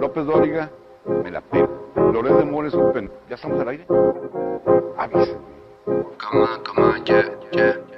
López Dóriga, me la pego. Loret de Mores. ¿Ya estamos al aire? Avísenme. Come on, come on, yeah, yeah,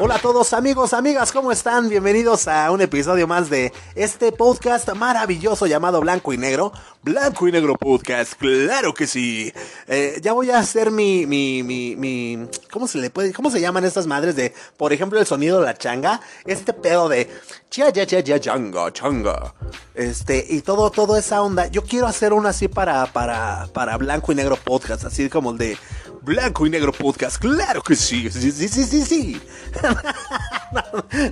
Hola a todos amigos, amigas, ¿cómo están? Bienvenidos a un episodio más de este podcast maravilloso llamado Blanco y Negro. Blanco y Negro Podcast, claro que sí. Eh, ya voy a hacer mi, mi, mi, mi, ¿cómo se le puede, cómo se llaman estas madres de, por ejemplo, el sonido de la changa? Este pedo de, chia, ya, ya, ya, changa, changa. Este, y todo, toda esa onda. Yo quiero hacer una así para, para, para Blanco y Negro Podcast, así como el de Blanco y Negro Podcast, claro que sí, sí, sí, sí, sí, sí. no,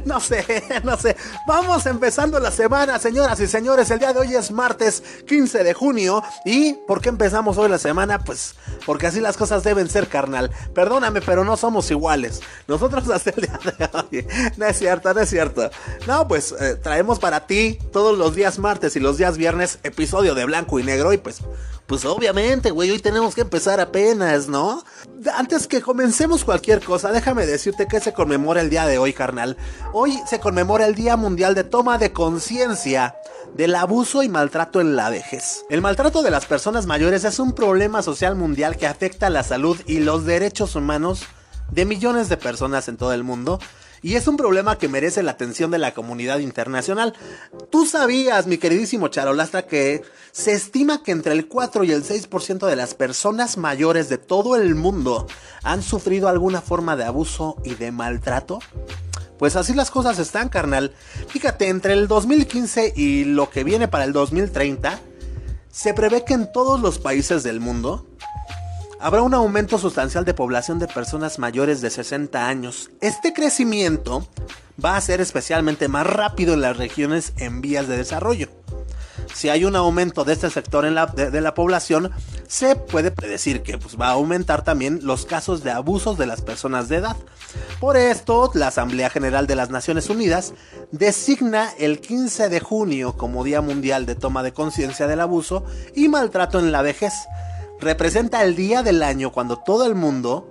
no sé, no sé. Vamos empezando la semana, señoras y señores. El día de hoy es martes 15 de junio. ¿Y por qué empezamos hoy la semana? Pues porque así las cosas deben ser, carnal. Perdóname, pero no somos iguales. Nosotros hasta el día de hoy. No es cierto, no es cierto. No, pues eh, traemos para ti todos los días martes y los días viernes episodio de Blanco y Negro. Y pues pues obviamente, güey, hoy tenemos que empezar apenas, ¿no? Antes que comencemos cualquier cosa, déjame decirte que se conmemora el día de hoy, carnal. Hoy se conmemora el Día Mundial de Toma de Conciencia del abuso y maltrato en la vejez. El maltrato de las personas mayores es un problema social mundial que afecta la salud y los derechos humanos de millones de personas en todo el mundo y es un problema que merece la atención de la comunidad internacional. Tú sabías, mi queridísimo Charolastra, que se estima que entre el 4 y el 6% de las personas mayores de todo el mundo han sufrido alguna forma de abuso y de maltrato. Pues así las cosas están, carnal. Fíjate, entre el 2015 y lo que viene para el 2030, se prevé que en todos los países del mundo habrá un aumento sustancial de población de personas mayores de 60 años. Este crecimiento va a ser especialmente más rápido en las regiones en vías de desarrollo. Si hay un aumento de este sector en la, de, la población, se puede predecir que pues, va a aumentar también los casos de abusos de las personas de edad. Por esto, la Asamblea General de las Naciones Unidas designa el 15 de junio como Día Mundial de Toma de Conciencia del Abuso y Maltrato en la Vejez representa el día del año cuando todo el mundo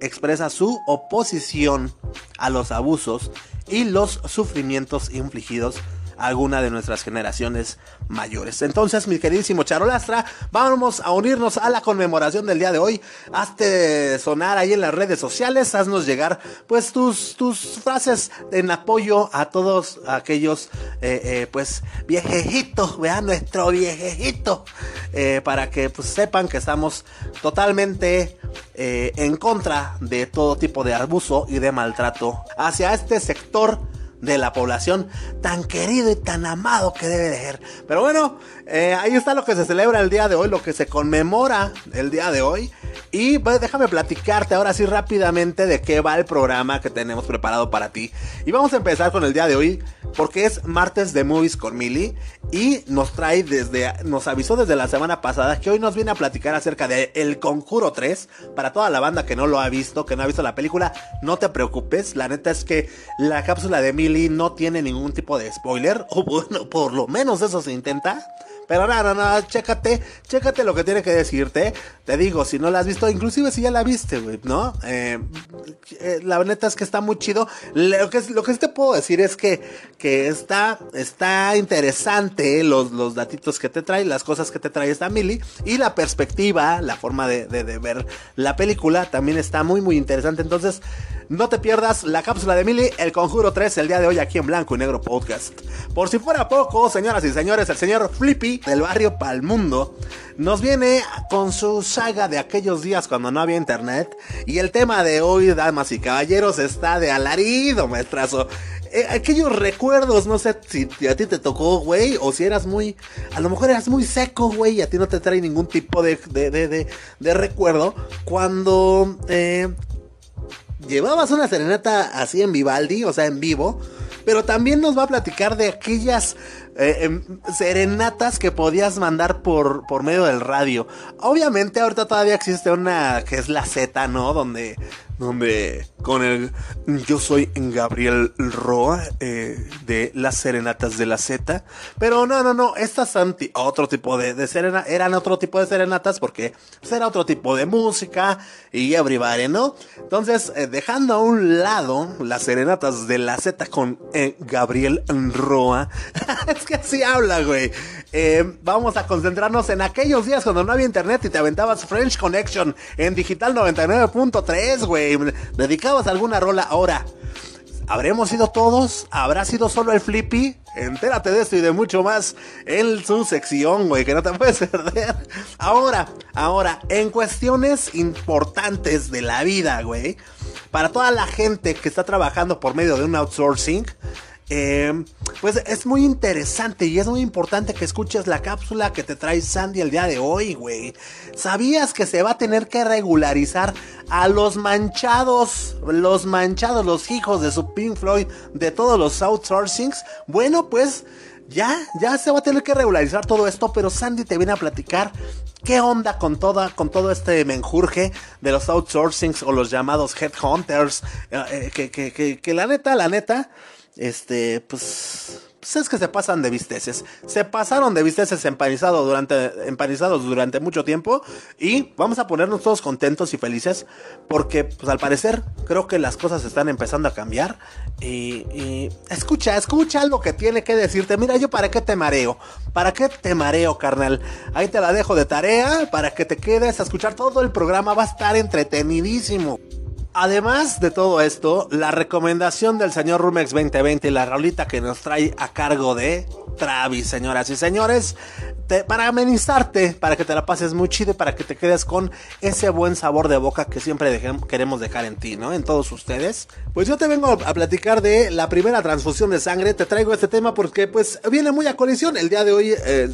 expresa su oposición a los abusos y los sufrimientos infligidos alguna de nuestras generaciones mayores. Entonces, mi queridísimo Charolastra, vamos a unirnos a la conmemoración del día de hoy. Hazte sonar ahí en las redes sociales, haznos llegar pues tus, tus frases en apoyo a todos aquellos eh, eh, pues viejejitos, vean nuestro viejejito, eh, para que pues sepan que estamos totalmente en contra de todo tipo de abuso y de maltrato hacia este sector de la población tan querido y tan amado que debe de ser. Pero bueno, eh, ahí está lo que se celebra el día de hoy, lo que se conmemora el día de hoy. Y pues, déjame platicarte ahora sí rápidamente de qué va el programa que tenemos preparado para ti. Y vamos a empezar con el día de hoy, porque es martes de Movies con Mili. Y nos trae desde, nos avisó desde la semana pasada que hoy nos viene a platicar acerca de El Conjuro 3. Para toda la banda que no lo ha visto, que no ha visto la película, no te preocupes. La neta es que la cápsula de Mili no tiene ningún tipo de spoiler. O bueno, por lo menos eso se intenta. Pero nada, nada, chécate, chécate lo que tiene que decirte. Te digo, si no la has visto, inclusive si ya la viste, güey, ¿no? Eh, eh, la neta es que está muy chido. Lo que, lo que sí te puedo decir es que, que está, está interesante los, los datitos que te trae, las cosas que te trae esta Mili. Y la perspectiva, la forma de, de, de ver la película también está muy, muy interesante. Entonces, no te pierdas la cápsula de Mili, El Conjuro 3, el día de hoy aquí en Blanco y Negro Podcast. Por si fuera poco, señoras y señores, el señor Flippy del barrio Palmundo nos viene con su saga de aquellos días cuando no había internet. Y el tema de hoy, damas y caballeros, está de alarido, maestrazo. eh, aquellos recuerdos, no sé si a ti te tocó, güey, o si eras muy, a lo mejor eras muy seco, güey, y a ti no te trae ningún tipo de, de, de, de recuerdo, cuando eh, llevabas una serenata así en Vivaldi, o sea, en vivo, pero también nos va a platicar de aquellas eh, em, serenatas que podías mandar por, por medio del radio. Obviamente ahorita todavía existe una que es la Z, ¿no? Donde donde con el yo soy Gabriel Roa eh, de las serenatas de la Z, pero no, no, no, estas son otro tipo de, de serena, eran otro tipo de serenatas porque pues, era otro tipo de música y everybody, ¿no? Entonces, eh, dejando a un lado las serenatas de la Z con eh, Gabriel Roa, es que así habla, güey. Vamos a concentrarnos en aquellos días cuando no había internet y te aventabas French Connection en digital 99.3, güey dedicabas alguna rola ahora. ¿Habremos sido todos? ¿Habrá sido solo el Flippy? Entérate de esto y de mucho más en su sección, güey, que no te puedes perder. Ahora, ahora, en cuestiones importantes de la vida, güey, para toda la gente que está trabajando por medio de un outsourcing, eh, pues es muy interesante y es muy importante que escuches la cápsula que te trae Sandy el día de hoy, güey. ¿Sabías que se va a tener que regularizar a los manchados, los manchados, los hijos de su Pink Floyd, de todos los outsourcings? Bueno, pues ya, ya se va a tener que regularizar todo esto, pero Sandy te viene a platicar qué onda con toda, con todo este menjurje de los outsourcings o los llamados headhunters, eh, eh, que, que, que, que la neta, la neta, este, pues, pues, es que se pasan de visteces. Se pasaron de visteces empanizados durante, empanizados durante mucho tiempo y vamos a ponernos todos contentos y felices porque, pues al parecer, creo que las cosas están empezando a cambiar y, y escucha, escucha lo que tiene que decirte. Mira, yo para qué te mareo, para qué te mareo, carnal. Ahí te la dejo de tarea para que te quedes a escuchar todo el programa. Va a estar entretenidísimo. Además de todo esto, la recomendación del señor Rumex 2020 y la rolita que nos trae a cargo de Travis, señoras y señores, para amenizarte, para que te la pases muy chido y para que te quedes con ese buen sabor de boca que siempre queremos dejar en ti, ¿no? En todos ustedes. Pues yo te vengo a platicar de la primera transfusión de sangre. Te traigo este tema porque pues viene muy a colisión. El día de hoy eh,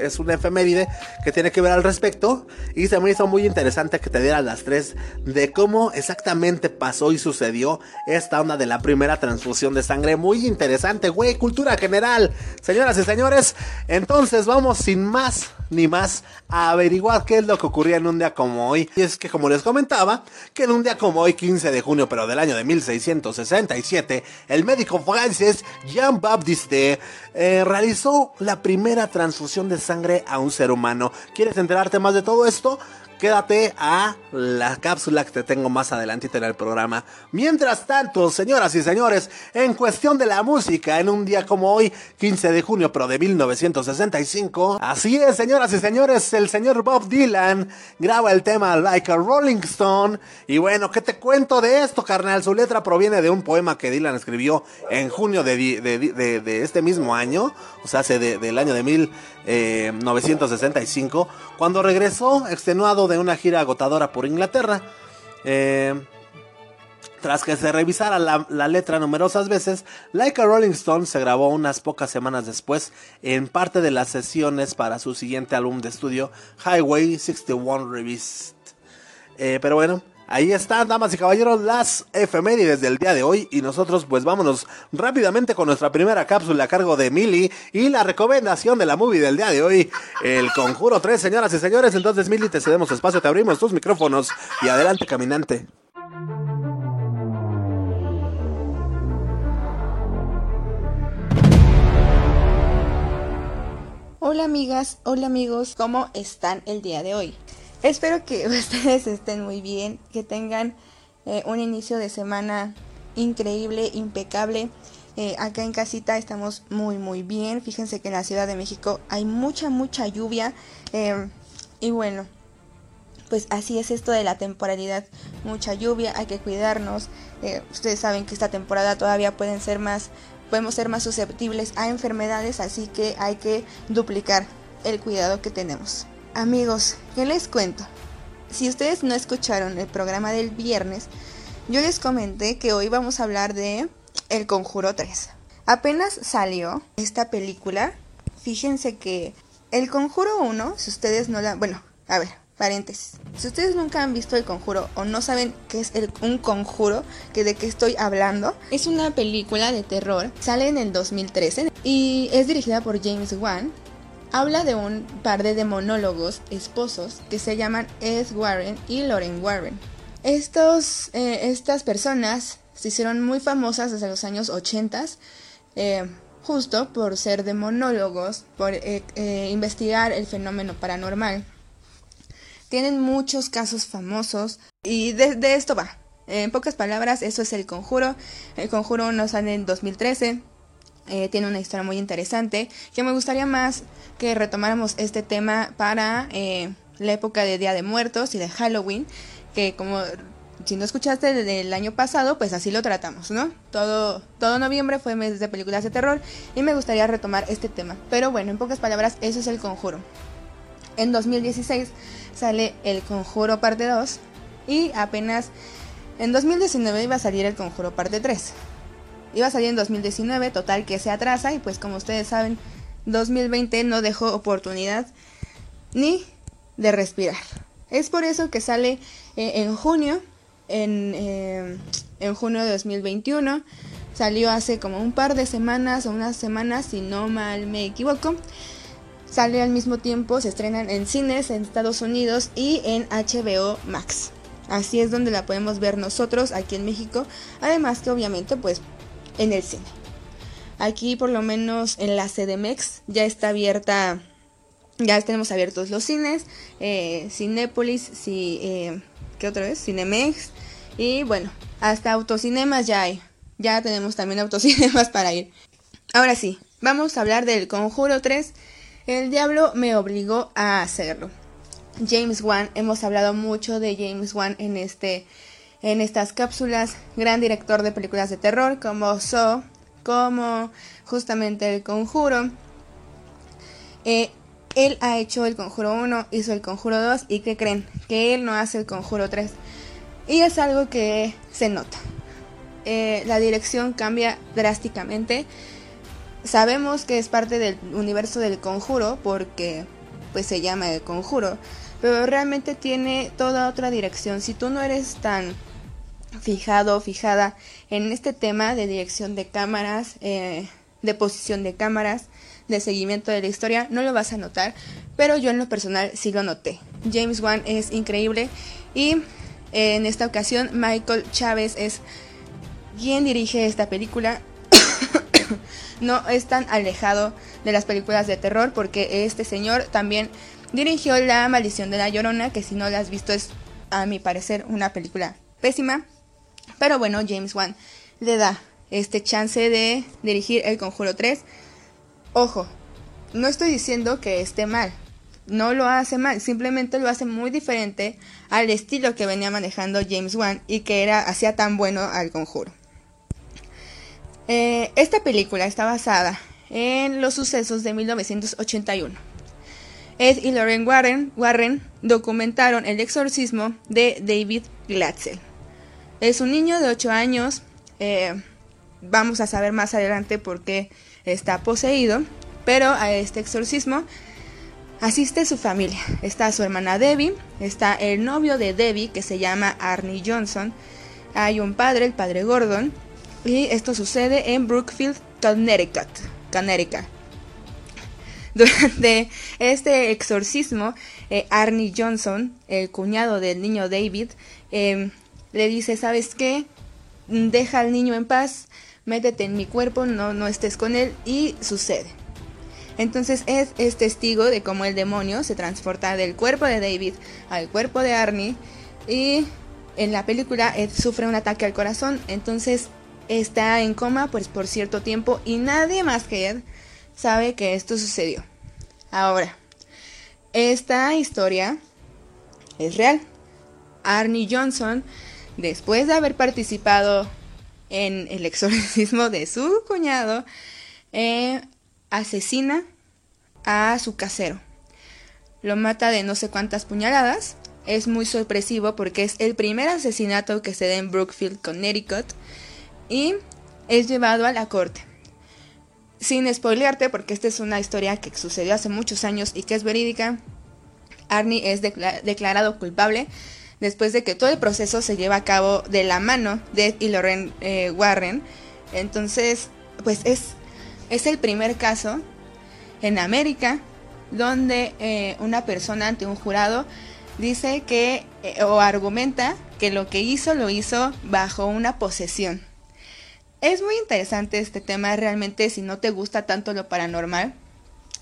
es, una efeméride que tiene que ver al respecto y se me hizo muy interesante que te dieras las tres de cómo exactamente pasó y sucedió esta onda de la primera transfusión de sangre. Muy interesante, güey, cultura general. Señoras y señores, entonces vamos sin más ni más a averiguar qué es lo que ocurría en un día como hoy. Y es que como les comentaba, que en un día como hoy, 15 de junio, pero del año de 1667, el médico francés Jean Baptiste eh, realizó la primera transfusión de sangre a un ser humano. ¿Quieres enterarte más de todo esto? Quédate a la cápsula que te tengo más adelante en el programa. Mientras tanto, señoras y señores, en cuestión de la música, en un día como hoy, 15 de junio, pero de 1965, así es, señoras y señores, el señor Bob Dylan graba el tema Like a Rolling Stone. Y bueno, ¿qué te cuento de esto, carnal? Su letra proviene de un poema que Dylan escribió en junio de, de, este mismo año, o sea, hace del año de 1965, cuando regresó extenuado de una gira agotadora por Inglaterra. Eh, tras que se revisara la, letra numerosas veces, Like a Rolling Stone se grabó unas pocas semanas después en parte de las sesiones para su siguiente álbum de estudio, Highway 61 Revist. Eh, pero bueno, Ahí están, damas y caballeros, las efemérides del día de hoy. Y nosotros, pues vámonos rápidamente con nuestra primera cápsula a cargo de Mili y la recomendación de la movie del día de hoy, El Conjuro 3, señoras y señores. Entonces, Mili, te cedemos espacio, te abrimos tus micrófonos y adelante, caminante. Hola amigas, hola amigos, ¿cómo están el día de hoy? Espero que ustedes estén muy bien, que tengan eh, un inicio de semana increíble, impecable. Eh, acá en casita estamos muy muy bien. Fíjense que en la Ciudad de México hay mucha mucha lluvia. Em, y bueno, pues así es esto de la temporalidad. Mucha lluvia, hay que cuidarnos. Eh, ustedes saben que esta temporada todavía pueden ser más, podemos ser más susceptibles a enfermedades, así que hay que duplicar el cuidado que tenemos. Amigos, ¿qué les cuento? Si ustedes no escucharon el programa del viernes, yo les comenté que hoy vamos a hablar de El Conjuro 3. Apenas salió esta película, fíjense que El Conjuro 1, si ustedes no la... Bueno, a ver, paréntesis. Si ustedes nunca han visto El Conjuro o no saben qué es un conjuro, que de qué estoy hablando, es una película de terror, sale en el 2013 y es dirigida por James Wan. Habla de un par de demonólogos esposos que se llaman Ed Warren y Lauren Warren. Estos, eh, estas personas se hicieron muy famosas desde los años 80, eh, justo por ser demonólogos, por eh, investigar el fenómeno paranormal. Tienen muchos casos famosos y de, de esto va. En pocas palabras, eso es el conjuro. El conjuro nos sale en 2013. Eh, tiene una historia muy interesante que me gustaría más que retomáramos este tema para eh, la época de Día de Muertos y de Halloween, que como si no escuchaste desde el año pasado, pues así lo tratamos, ¿no? Todo, todo noviembre fue mes de películas de terror y me gustaría retomar este tema. Pero bueno, en pocas palabras, eso es el conjuro. En 2016 sale El Conjuro parte 2 y apenas en 2019 iba a salir El Conjuro parte 3. Iba a salir en 2019, total que se atrasa y pues como ustedes saben, 2020 no dejó oportunidad ni de respirar. Es por eso que sale eh, en junio, en, eh, en junio de 2021. Salió hace como un par de semanas o unas semanas, si no mal me equivoco. Sale al mismo tiempo, se estrenan en cines en Estados Unidos y en HBO Max. Así es donde la podemos ver nosotros aquí en México. Además que obviamente pues en el cine. Aquí por lo menos en la CDMX ya está abierta, ya tenemos abiertos los cines, eh, Cinépolis, si, eh, ¿qué otra vez? Cinemex y bueno, hasta autocinemas ya hay. Ya tenemos también autocinemas para ir. Ahora sí, vamos a hablar del Conjuro 3. El diablo me obligó a hacerlo. James Wan, hemos hablado mucho de James Wan en este en estas cápsulas, gran director de películas de terror como So, como justamente El Conjuro. Eh, él ha hecho El Conjuro 1, hizo El Conjuro 2 y ¿qué creen? Que él no hace El Conjuro 3. Y es algo que se nota. Eh, la dirección cambia drásticamente. Sabemos que es parte del universo del conjuro porque pues se llama el conjuro, pero realmente tiene toda otra dirección. Si tú no eres tan fijado fijada en este tema de dirección de cámaras, eh, de posición de cámaras, de seguimiento de la historia, no lo vas a notar, pero yo en lo personal sí lo noté. James Wan es increíble y eh, en esta ocasión Michael Chávez es quien dirige esta película. no es tan alejado de las películas de terror porque este señor también dirigió La maldición de la llorona, que si no la has visto es a mi parecer una película pésima. Pero bueno, James Wan le da este chance de dirigir El Conjuro 3. Ojo, no estoy diciendo que esté mal. No lo hace mal, simplemente lo hace muy diferente al estilo que venía manejando James Wan y que era hacía tan bueno al conjuro. Eh, esta película está basada en los sucesos de 1981. Ed y Lauren Warren, Warren documentaron el exorcismo de David Glatzel. Es un niño de 8 años. eh, vamos a saber más adelante por qué está poseído. Pero a este exorcismo asiste su familia. Está su hermana Debbie, está el novio de Debbie que se llama Arnie Johnson. Hay un padre, el padre Gordon. Y esto sucede en Brookfield, Connecticut. Connecticut. Durante este exorcismo, eh, Arnie Johnson, el cuñado del niño David, eh, le dice, ¿sabes qué? Deja al niño en paz, métete en mi cuerpo, no, no estés con él, y sucede. Entonces Ed es testigo de cómo el demonio se transporta del cuerpo de David al cuerpo de Arnie, y en la película Ed sufre un ataque al corazón, entonces está en coma pues, por cierto tiempo, y nadie más que Ed sabe que esto sucedió. Ahora, esta historia es real. Arnie Johnson, después de haber participado en el exorcismo de su cuñado, eh, asesina a su casero. Lo mata de no sé cuántas puñaladas. Es muy sorpresivo porque es el primer asesinato que se da en Brookfield, Connecticut. Y es llevado a la corte. Sin spoilearte, porque esta es una historia que sucedió hace muchos años y que es verídica, Arnie es declarado culpable después de que todo el proceso se lleva a cabo de la mano de y Lorraine eh, Warren. Entonces, pues es, es el primer caso en América donde eh, una persona ante un jurado dice que eh, o argumenta que lo que hizo lo hizo bajo una posesión. Es muy interesante este tema realmente si no te gusta tanto lo paranormal.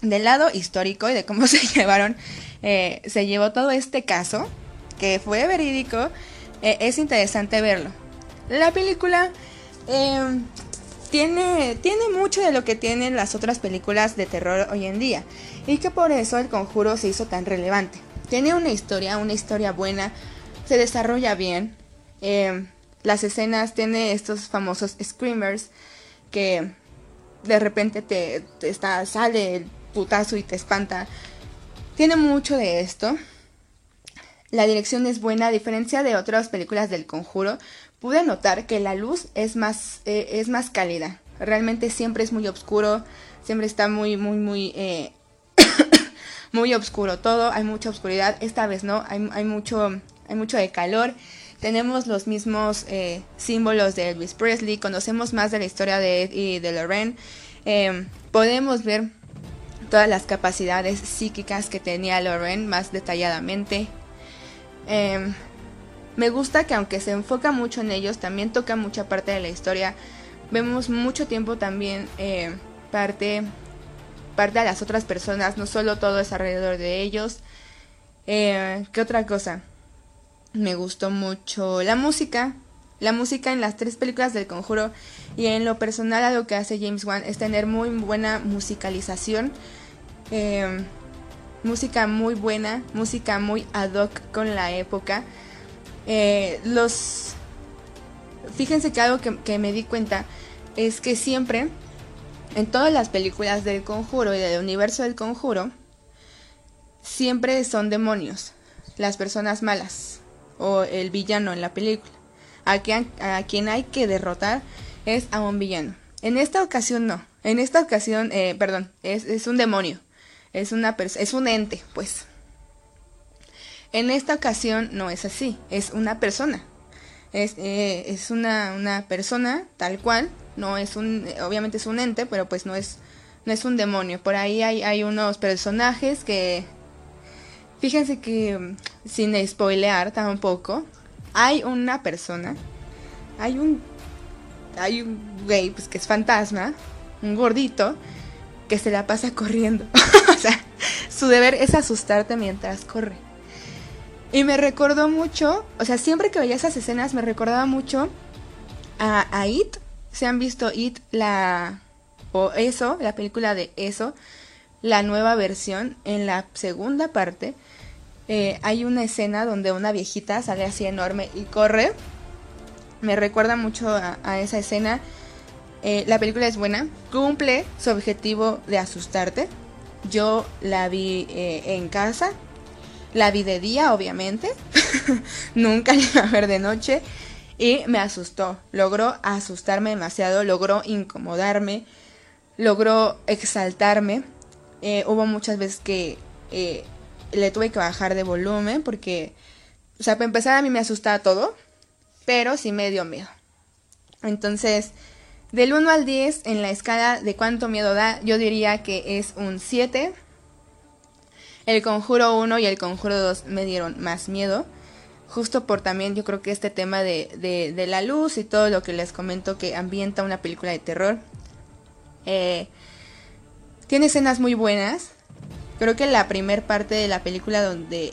Del lado histórico y de cómo se llevaron, se llevó todo este caso, que fue verídico, es interesante verlo. La película em, tiene, tiene mucho de lo que tienen las otras películas de terror hoy en día y que por eso el conjuro se hizo tan relevante. Tiene una historia, una historia buena, se desarrolla bien. Eh, las escenas tiene estos famosos screamers que de repente te, está, sale el putazo y te espanta. Tiene mucho de esto. La dirección es buena, a diferencia de otras películas del conjuro. Pude notar que la luz es más, eh, es más cálida. Realmente siempre es muy oscuro, siempre está muy, muy, muy eh, muy oscuro todo, hay mucha oscuridad, esta vez no, hay, mucho, hay mucho de calor, tenemos los mismos eh, símbolos de Elvis Presley, conocemos más de la historia de Ed y de Lorraine, em, podemos ver todas las capacidades psíquicas que tenía Lorraine más detalladamente. Em, me gusta que aunque se enfoca mucho en ellos, también toca mucha parte de la historia. Vemos mucho tiempo también eh, parte parte a las otras personas, no solo todo es alrededor de ellos. Eh, ¿Qué otra cosa? Me gustó mucho la música. La música en las tres películas del conjuro y en lo personal a lo que hace James Wan es tener muy buena musicalización. Eh, música muy buena, música muy ad hoc con la época. Eh, los... Fíjense que algo que, que me di cuenta es que siempre en todas las películas del conjuro y del universo del conjuro, siempre son demonios, las personas malas o el villano en la película. A quien, a quien hay que derrotar es a un villano. En esta ocasión no. En esta ocasión, eh, perdón, es, un demonio. Es, una es un ente, pues. En esta ocasión no es así. Es una persona. Es, eh, es una, una persona tal cual no es un, obviamente es un ente, pero pues no es, no es un demonio. Por ahí hay, hay unos personajes que, fíjense que, sin spoilear tampoco, hay una persona, hay un, hay un güey, pues que es fantasma, un gordito, que se la pasa corriendo. o sea, su deber es asustarte mientras corre. Y me recordó mucho, o sea, siempre que veía esas escenas me recordaba mucho a, It, se han visto It, la. o Eso, la película de Eso, la nueva versión, en la segunda parte, eh, hay una escena donde una viejita sale así enorme y corre. Me recuerda mucho a, esa escena. Eh, la película es buena, cumple su objetivo de asustarte. Yo la vi eh, en casa, la vi de día, obviamente. Nunca la iba a ver de noche y me asustó. Logró asustarme demasiado, logró incomodarme, logró exaltarme. Eh, hubo muchas veces que le tuve que bajar de volumen porque, o sea, para empezar a mí me asustaba todo, pero sí me dio miedo. Entonces, del 1 al 10 en la escala de cuánto miedo da, yo diría que es un 7. El conjuro 1 y el conjuro 2 me dieron más miedo justo por también yo creo que este tema de, de, la luz y todo lo que les comento que ambienta una película de terror. Eh, tiene escenas muy buenas. Creo que la primer parte de la película donde...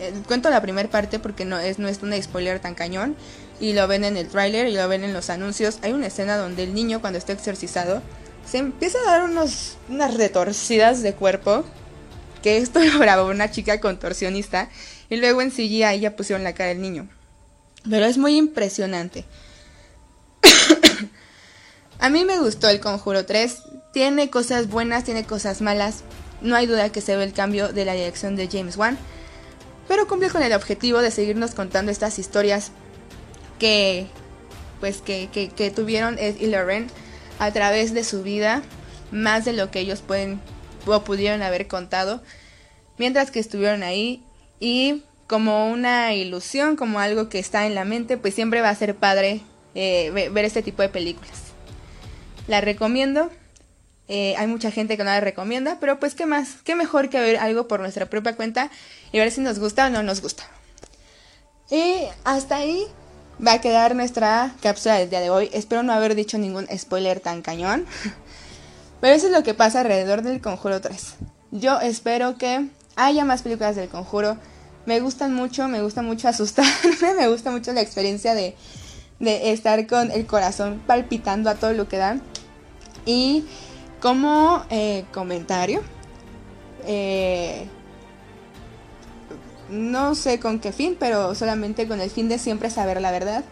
Eh, cuento la primera parte porque no es, no es un spoiler tan cañón. Y lo ven en el tráiler y lo ven en los anuncios. Hay una escena donde el niño cuando está exorcizado se empieza a dar unos, unas retorcidas de cuerpo. Que esto lo grabó una chica contorsionista y luego en CGI ya pusieron la cara del niño. Pero es muy impresionante. A mí me gustó el Conjuro 3. Tiene cosas buenas, tiene cosas malas. No hay duda que se ve el cambio de la dirección de James Wan. Pero cumple con el objetivo de seguirnos contando estas historias que, pues que, que, tuvieron Ed y Lorraine a través de su vida, más de lo que ellos pueden o pudieron haber contado mientras que estuvieron ahí y como una ilusión, como algo que está en la mente, pues siempre va a ser padre eh, ver este tipo de películas. La recomiendo. Eh, hay mucha gente que no la recomienda, pero pues qué más, qué mejor que ver algo por nuestra propia cuenta y ver si nos gusta o no nos gusta. Y hasta ahí va a quedar nuestra cápsula del día de hoy. Espero no haber dicho ningún spoiler tan cañón. Pero eso es lo que pasa alrededor del Conjuro 3. Yo espero que haya más películas del Conjuro. Me gustan mucho, me gusta mucho asustarme, me gusta mucho la experiencia de, de estar con el corazón palpitando a todo lo que dan. Y como eh, comentario, eh, no sé con qué fin, pero solamente con el fin de siempre saber la verdad,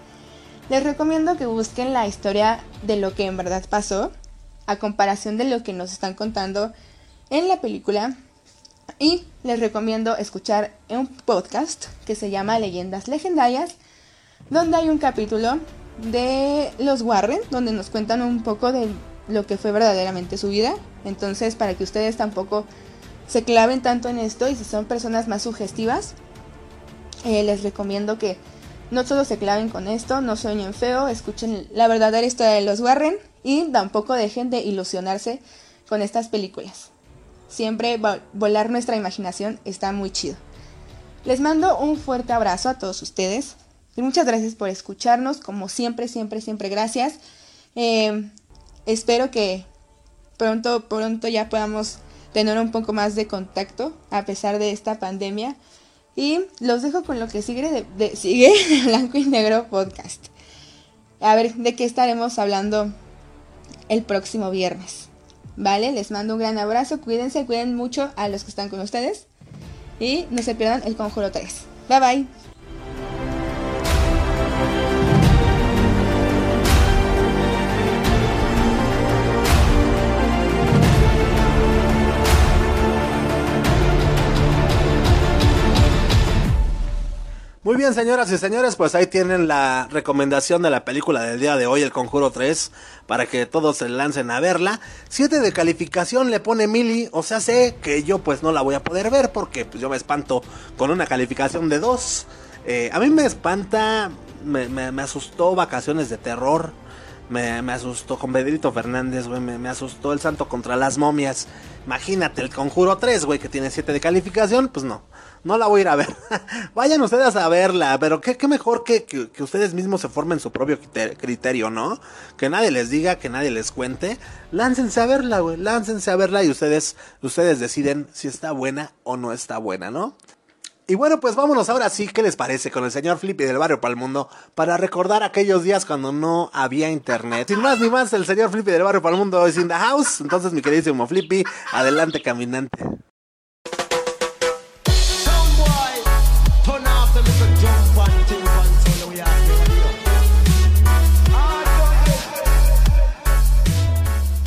les recomiendo que busquen la historia de lo que en verdad pasó, a comparación de lo que nos están contando en la película. Y les recomiendo escuchar un podcast que se llama Leyendas Legendarias, donde hay un capítulo de los Warren, donde nos cuentan un poco de lo que fue verdaderamente su vida. Entonces, para que ustedes tampoco se claven tanto en esto y si son personas más sugestivas, eh, les recomiendo que no solo se claven con esto, no sueñen feo, escuchen la verdadera historia de los Warren y tampoco dejen de ilusionarse con estas películas. Siempre volar nuestra imaginación está muy chido. Les mando un fuerte abrazo a todos ustedes y muchas gracias por escucharnos, como siempre, siempre, siempre gracias. Eh, espero que pronto, pronto ya podamos tener un poco más de contacto a pesar de esta pandemia. Y los dejo con lo que sigue de, sigue Blanco y Negro Podcast. A ver de qué estaremos hablando el próximo viernes. Vale, les mando un gran abrazo, cuídense, cuiden mucho a los que están con ustedes. Y no se pierdan el Conjuro 3. Bye bye. Muy bien, señoras y señores, pues ahí tienen la recomendación de la película del día de hoy, El Conjuro 3, para que todos se lancen a verla. 7 de calificación le pone Mili, o sea, sé que yo pues no la voy a poder ver porque pues, yo me espanto con una calificación de 2. Eh, a mí me espanta, me, me, asustó Vacaciones de Terror, me, me asustó con Pedrito Fernández, güey, me, me asustó El Santo contra las Momias. Imagínate, El Conjuro 3, güey, que tiene 7 de calificación, pues no no la voy a ir a ver. Vayan ustedes a verla, pero qué, mejor que, que, ustedes mismos se formen su propio criterio, ¿no? Que nadie les diga, que nadie les cuente. Láncense a verla, güey, láncense a verla y ustedes, ustedes deciden si está buena o no está buena, ¿no? Y bueno, pues vámonos ahora sí, ¿qué les parece? Con el señor Flippy del barrio Palmundo para recordar aquellos días cuando no había internet. Sin más ni más, el señor Flippy del barrio Palmundo es in the house. Entonces, mi queridísimo Flippy, adelante caminante.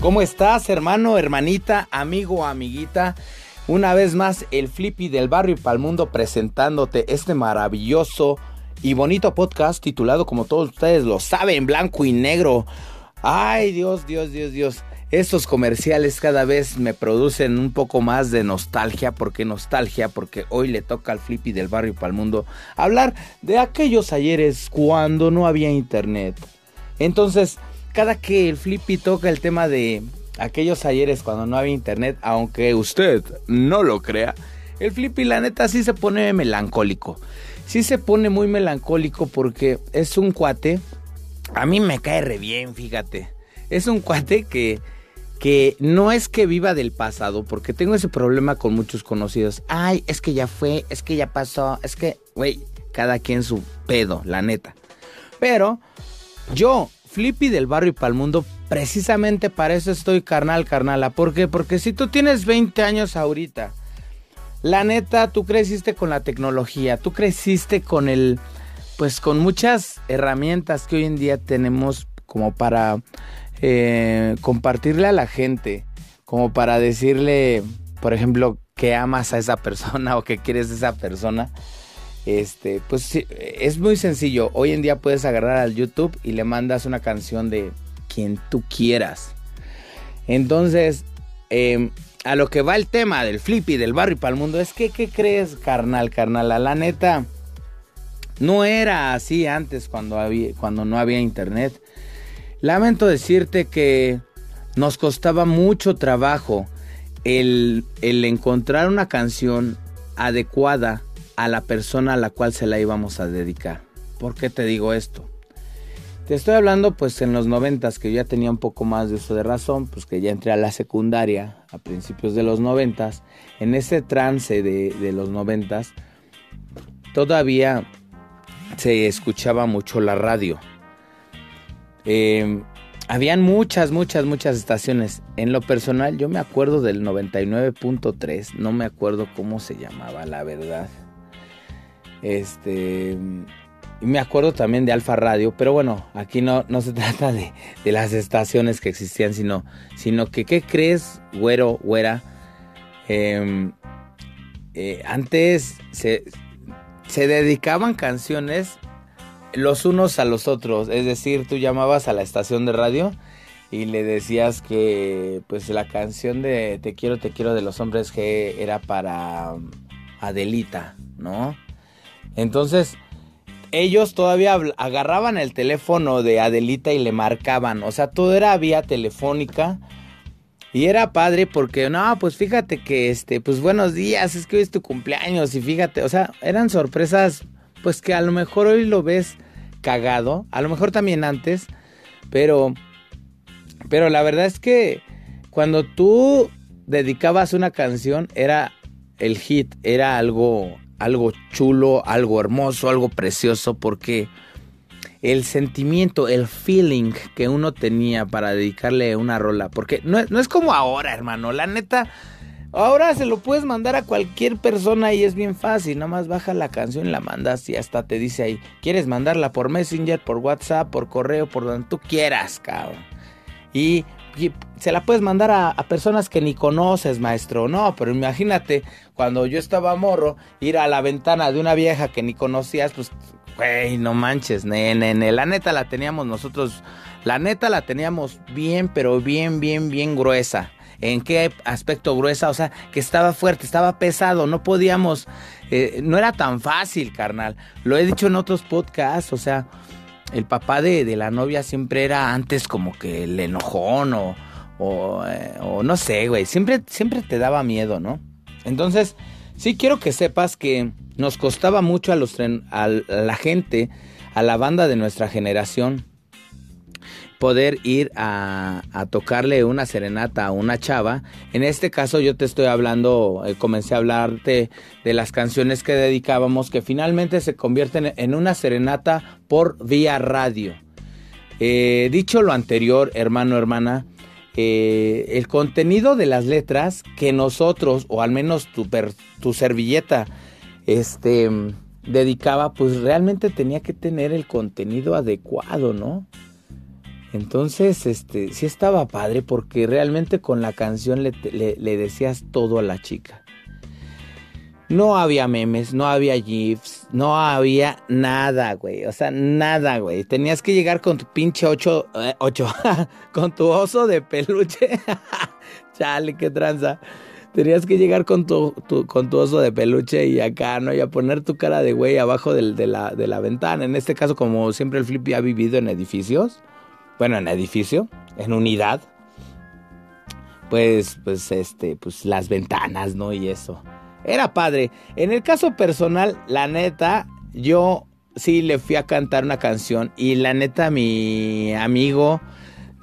¿Cómo estás, hermano, hermanita, amigo, amiguita? Una vez más, el Flippy del Barrio y Palmundo presentándote este maravilloso y bonito podcast titulado, como todos ustedes lo saben, blanco y negro. Ay, Dios, Dios, Dios, Dios. Estos comerciales cada vez me producen un poco más de nostalgia. ¿Por qué nostalgia? Porque hoy le toca al Flippy del Barrio y Palmundo hablar de aquellos ayeres cuando no había internet. Entonces, cada que el Flippy toca el tema de aquellos ayeres cuando no había internet, aunque usted no lo crea, el Flippy la neta sí se pone melancólico. Sí se pone muy melancólico porque es un cuate, a mí me cae re bien, fíjate. Es un cuate que que no es que viva del pasado, porque tengo ese problema con muchos conocidos. Ay, es que ya fue, es que ya pasó, es que, güey, cada quien su pedo, la neta. Pero yo Flippy del barrio y para mundo, precisamente para eso estoy carnal, carnala. ¿Por qué? Porque si tú tienes 20 años ahorita, la neta, tú creciste con la tecnología, tú creciste con el, pues con muchas herramientas que hoy en día tenemos como para eh, compartirle a la gente, como para decirle, por ejemplo, que amas a esa persona o que quieres a esa persona. Este, pues es muy sencillo. Hoy en día puedes agarrar al YouTube y le mandas una canción de quien tú quieras. Entonces, em, a lo que va el tema del flippy del barrio para el mundo es que, ¿qué crees, carnal, carnal? A la neta, no era así antes cuando, había, cuando no había internet. Lamento decirte que nos costaba mucho trabajo el, el encontrar una canción adecuada a la persona a la cual se la íbamos a dedicar. ¿Por qué te digo esto? Te estoy hablando pues en los noventas que yo ya tenía un poco más de uso de razón, pues que ya entré a la secundaria a principios de los noventas. En ese trance de, los noventas todavía se escuchaba mucho la radio. Eh, habían muchas, muchas, muchas estaciones. En lo personal, yo me acuerdo del 99.3. No me acuerdo cómo se llamaba, la verdad. Este. Me acuerdo también de Alfa Radio, pero bueno, aquí no, no se trata de, las estaciones que existían, sino, sino que, ¿qué crees, güero, güera? Em, eh, antes se, se dedicaban canciones los unos a los otros. Es decir, tú llamabas a la estación de radio y le decías que pues la canción de Te quiero, te quiero de los hombres G era para Adelita, ¿no? Entonces, ellos todavía agarraban el teléfono de Adelita y le marcaban. O sea, todo era vía telefónica. Y era padre porque, no, pues fíjate que, este, pues buenos días, es que hoy es tu cumpleaños y fíjate, o sea, eran sorpresas pues que a lo mejor hoy lo ves cagado, a lo mejor también antes, pero, pero la verdad es que cuando tú dedicabas una canción era el hit, era algo, algo chulo, algo hermoso, algo precioso, porque el sentimiento, el feeling que uno tenía para dedicarle una rola, porque no, no es como ahora, hermano, la neta Ahora se lo puedes mandar a cualquier persona y es bien fácil. Nada más baja la canción, la mandas y hasta te dice ahí. ¿Quieres mandarla por Messenger, por WhatsApp, por correo, por donde tú quieras, cabrón? Y, se la puedes mandar a, personas que ni conoces, maestro. No, pero imagínate, cuando yo estaba morro, ir a la ventana de una vieja que ni conocías, pues, güey, no manches, nene, La neta la teníamos nosotros, la neta la teníamos bien, pero bien, bien, bien gruesa en qué aspecto gruesa, o sea, que estaba fuerte, estaba pesado, no podíamos, eh, no era tan fácil, carnal. Lo he dicho en otros podcasts, o sea, el papá de, la novia siempre era antes como que el enojón o, o, eh, no sé, güey, siempre, siempre te daba miedo, ¿no? Entonces, sí quiero que sepas que nos costaba mucho a, los, a la gente, a la banda de nuestra generación, poder ir a, tocarle una serenata a una chava. En este caso yo te estoy hablando, eh, comencé a hablarte de las canciones que dedicábamos que finalmente se convierten en una serenata por vía radio. Eh, dicho lo anterior, hermano, hermana, eh, el contenido de las letras que nosotros, o al menos tu, tu servilleta, este, dedicaba, pues realmente tenía que tener el contenido adecuado, ¿no? Entonces, este, sí estaba padre porque realmente con la canción le, decías todo a la chica. No había memes, no había GIFs, no había nada, güey. O sea, nada, güey. Tenías que llegar con tu pinche ocho, eh, ocho, con tu oso de peluche. Chale, qué tranza. Tenías que llegar con tu, con tu oso de peluche y acá, ¿no? Y a poner tu cara de güey abajo de, la, de la ventana. En este caso, como siempre el Flippy ha vivido en edificios bueno, en edificio, en unidad, pues, pues, este, pues las ventanas, ¿no? Y eso. Era padre. En el caso personal, la neta, yo sí le fui a cantar una canción y la neta, mi amigo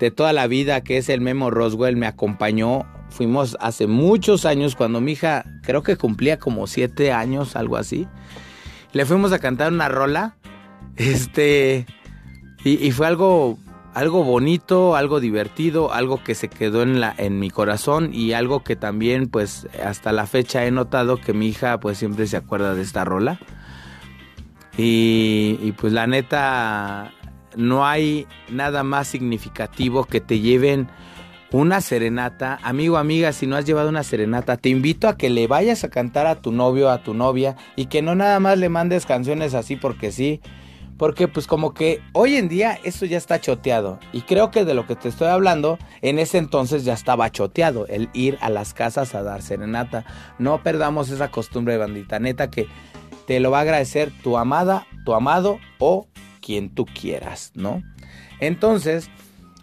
de toda la vida, que es el Memo Roswell, me acompañó. Fuimos hace muchos años cuando mi hija, creo que cumplía como siete años, algo así. Le fuimos a cantar una rola. Este. Y, y fue algo algo bonito, algo divertido, algo que se quedó en, la, en mi corazón y algo que también pues hasta la fecha he notado que mi hija pues siempre se acuerda de esta rola. Y, y pues la neta no hay nada más significativo que te lleven una serenata. Amigo, amiga, si no has llevado una serenata, te invito a que le vayas a cantar a tu novio, a tu novia, y que no nada más le mandes canciones así porque sí. Porque pues como que hoy en día eso ya está choteado. Y creo que de lo que te estoy hablando, en ese entonces ya estaba choteado. El ir a las casas a dar serenata. No perdamos esa costumbre, bandita. Neta que te lo va a agradecer tu amada, tu amado o quien tú quieras, ¿no? Entonces,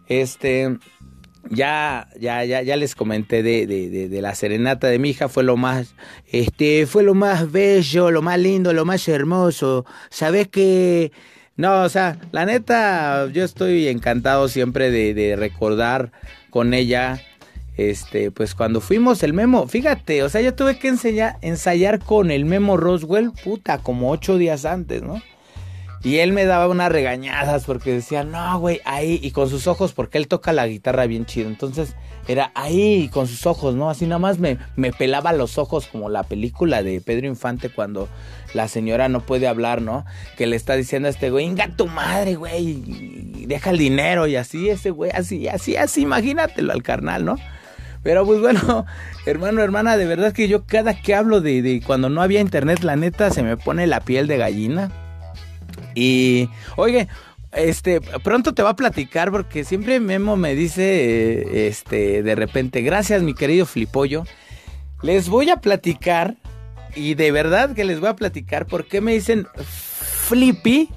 este, ya, ya, ya, ya les comenté de, de, de, la serenata de mi hija, fue lo más, este, fue lo más bello, lo más lindo, lo más hermoso. Sabes que, no, o sea, la neta, yo estoy encantado siempre de, de recordar con ella, este, pues cuando fuimos el memo, fíjate, o sea, yo tuve que enseñar, ensayar con el memo Roswell, puta, como ocho días antes, ¿no? Y él me daba unas regañadas porque decía, no, güey, ahí, y con sus ojos, porque él toca la guitarra bien chido. Entonces era ahí, con sus ojos, ¿no? Así nada más me, me pelaba los ojos como la película de Pedro Infante cuando la señora no puede hablar, ¿no? Que le está diciendo a este güey, inga tu madre, güey, deja el dinero y así, ese güey, así, así, así, imagínatelo al carnal, ¿no? Pero pues bueno, hermano, hermana, de verdad que yo cada que hablo de, de cuando no había internet, la neta, se me pone la piel de gallina y, oye, este, pronto te va a platicar porque siempre Memo me dice, este, de repente, gracias mi querido Flipollo. Les voy a platicar, y de verdad que les voy a platicar por qué me dicen Flippy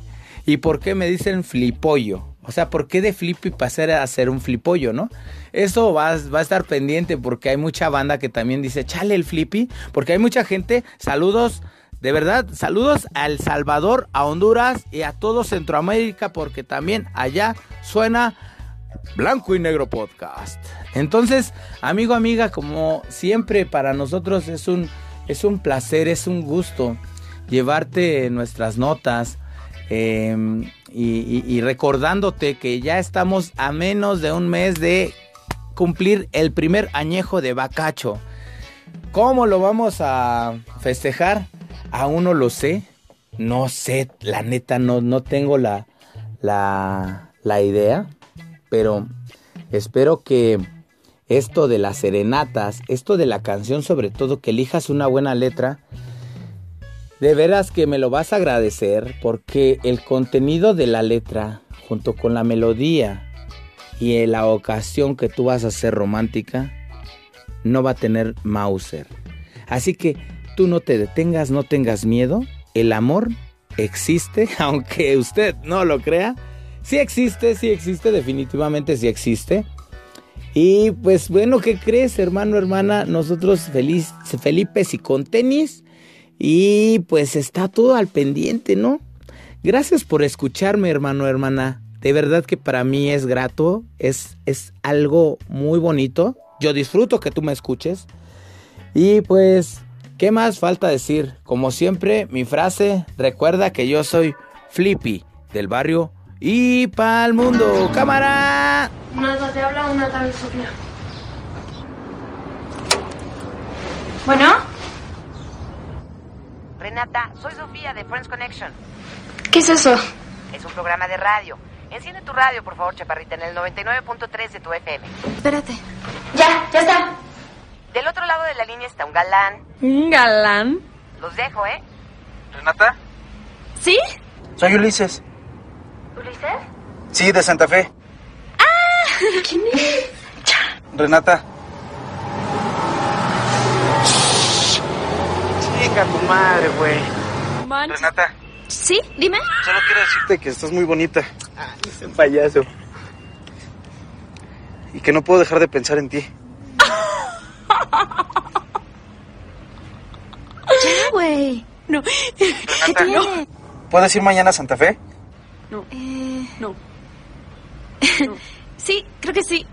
y por qué me dicen Flipollo. O sea, ¿por qué de Flippy pasar a ser un flipollo, no? Eso va, va, a estar pendiente porque hay mucha banda que también dice, chale el Flippy, porque hay mucha gente, saludos de verdad, saludos a El Salvador, a Honduras y a todo Centroamérica porque también allá suena Blanco y Negro Podcast. Entonces, amigo, amiga, como siempre para nosotros es un, es un placer, es un gusto llevarte nuestras notas em, y, y recordándote que ya estamos a menos de un mes de cumplir el primer añejo de Bacacho. ¿Cómo lo vamos a festejar? Aún no lo sé. No sé, la neta, no, no tengo la, la, la idea. Pero espero que esto de las serenatas, esto de la canción, sobre todo que elijas una buena letra, de veras que me lo vas a agradecer porque el contenido de la letra, junto con la melodía y la ocasión que tú vas a ser romántica, no va a tener Mauser. Así que tú no te detengas, no tengas miedo. El amor existe, aunque usted no lo crea. Sí existe, sí existe, definitivamente sí existe. Y pues bueno, ¿qué crees, hermano, hermana? Nosotros feliz, Felipe y con tenis. Y pues está todo al pendiente, ¿no? Gracias por escucharme, hermano, hermana. De verdad que para mí es grato, es, es algo muy bonito. Yo disfruto que tú me escuches. Y pues ¿Qué más falta decir? Como siempre, mi frase, recuerda que yo soy Flippy del barrio y pa'l mundo. ¡Cámara! Nada, te habla una tal Sofía. ¿Bueno? Renata, soy Sofía de Friends Connection. ¿Qué es eso? Es un programa de radio. Enciende tu radio, por favor, chaparrita, en el 99.3 de tu FM. Espérate. Ya, ya está. Del otro lado de la línea está un galán. ¿Un galán? Los dejo, ¿eh? ¿Renata? ¿Sí? Soy Ulises. ¿Ulises? Sí, de Santa Fe. ¡Ah! ¿Quién es? Renata. Chica tu madre, güey. Renata. ¿Sí? Dime. Solo quiero decirte que estás muy bonita. Ah, es un payaso. Y que no puedo dejar de pensar en ti. Ya, güey. No. ¿Qué tiene? ¿Puedes ir mañana a Santa Fe? No. Eh... No. sí, creo que sí.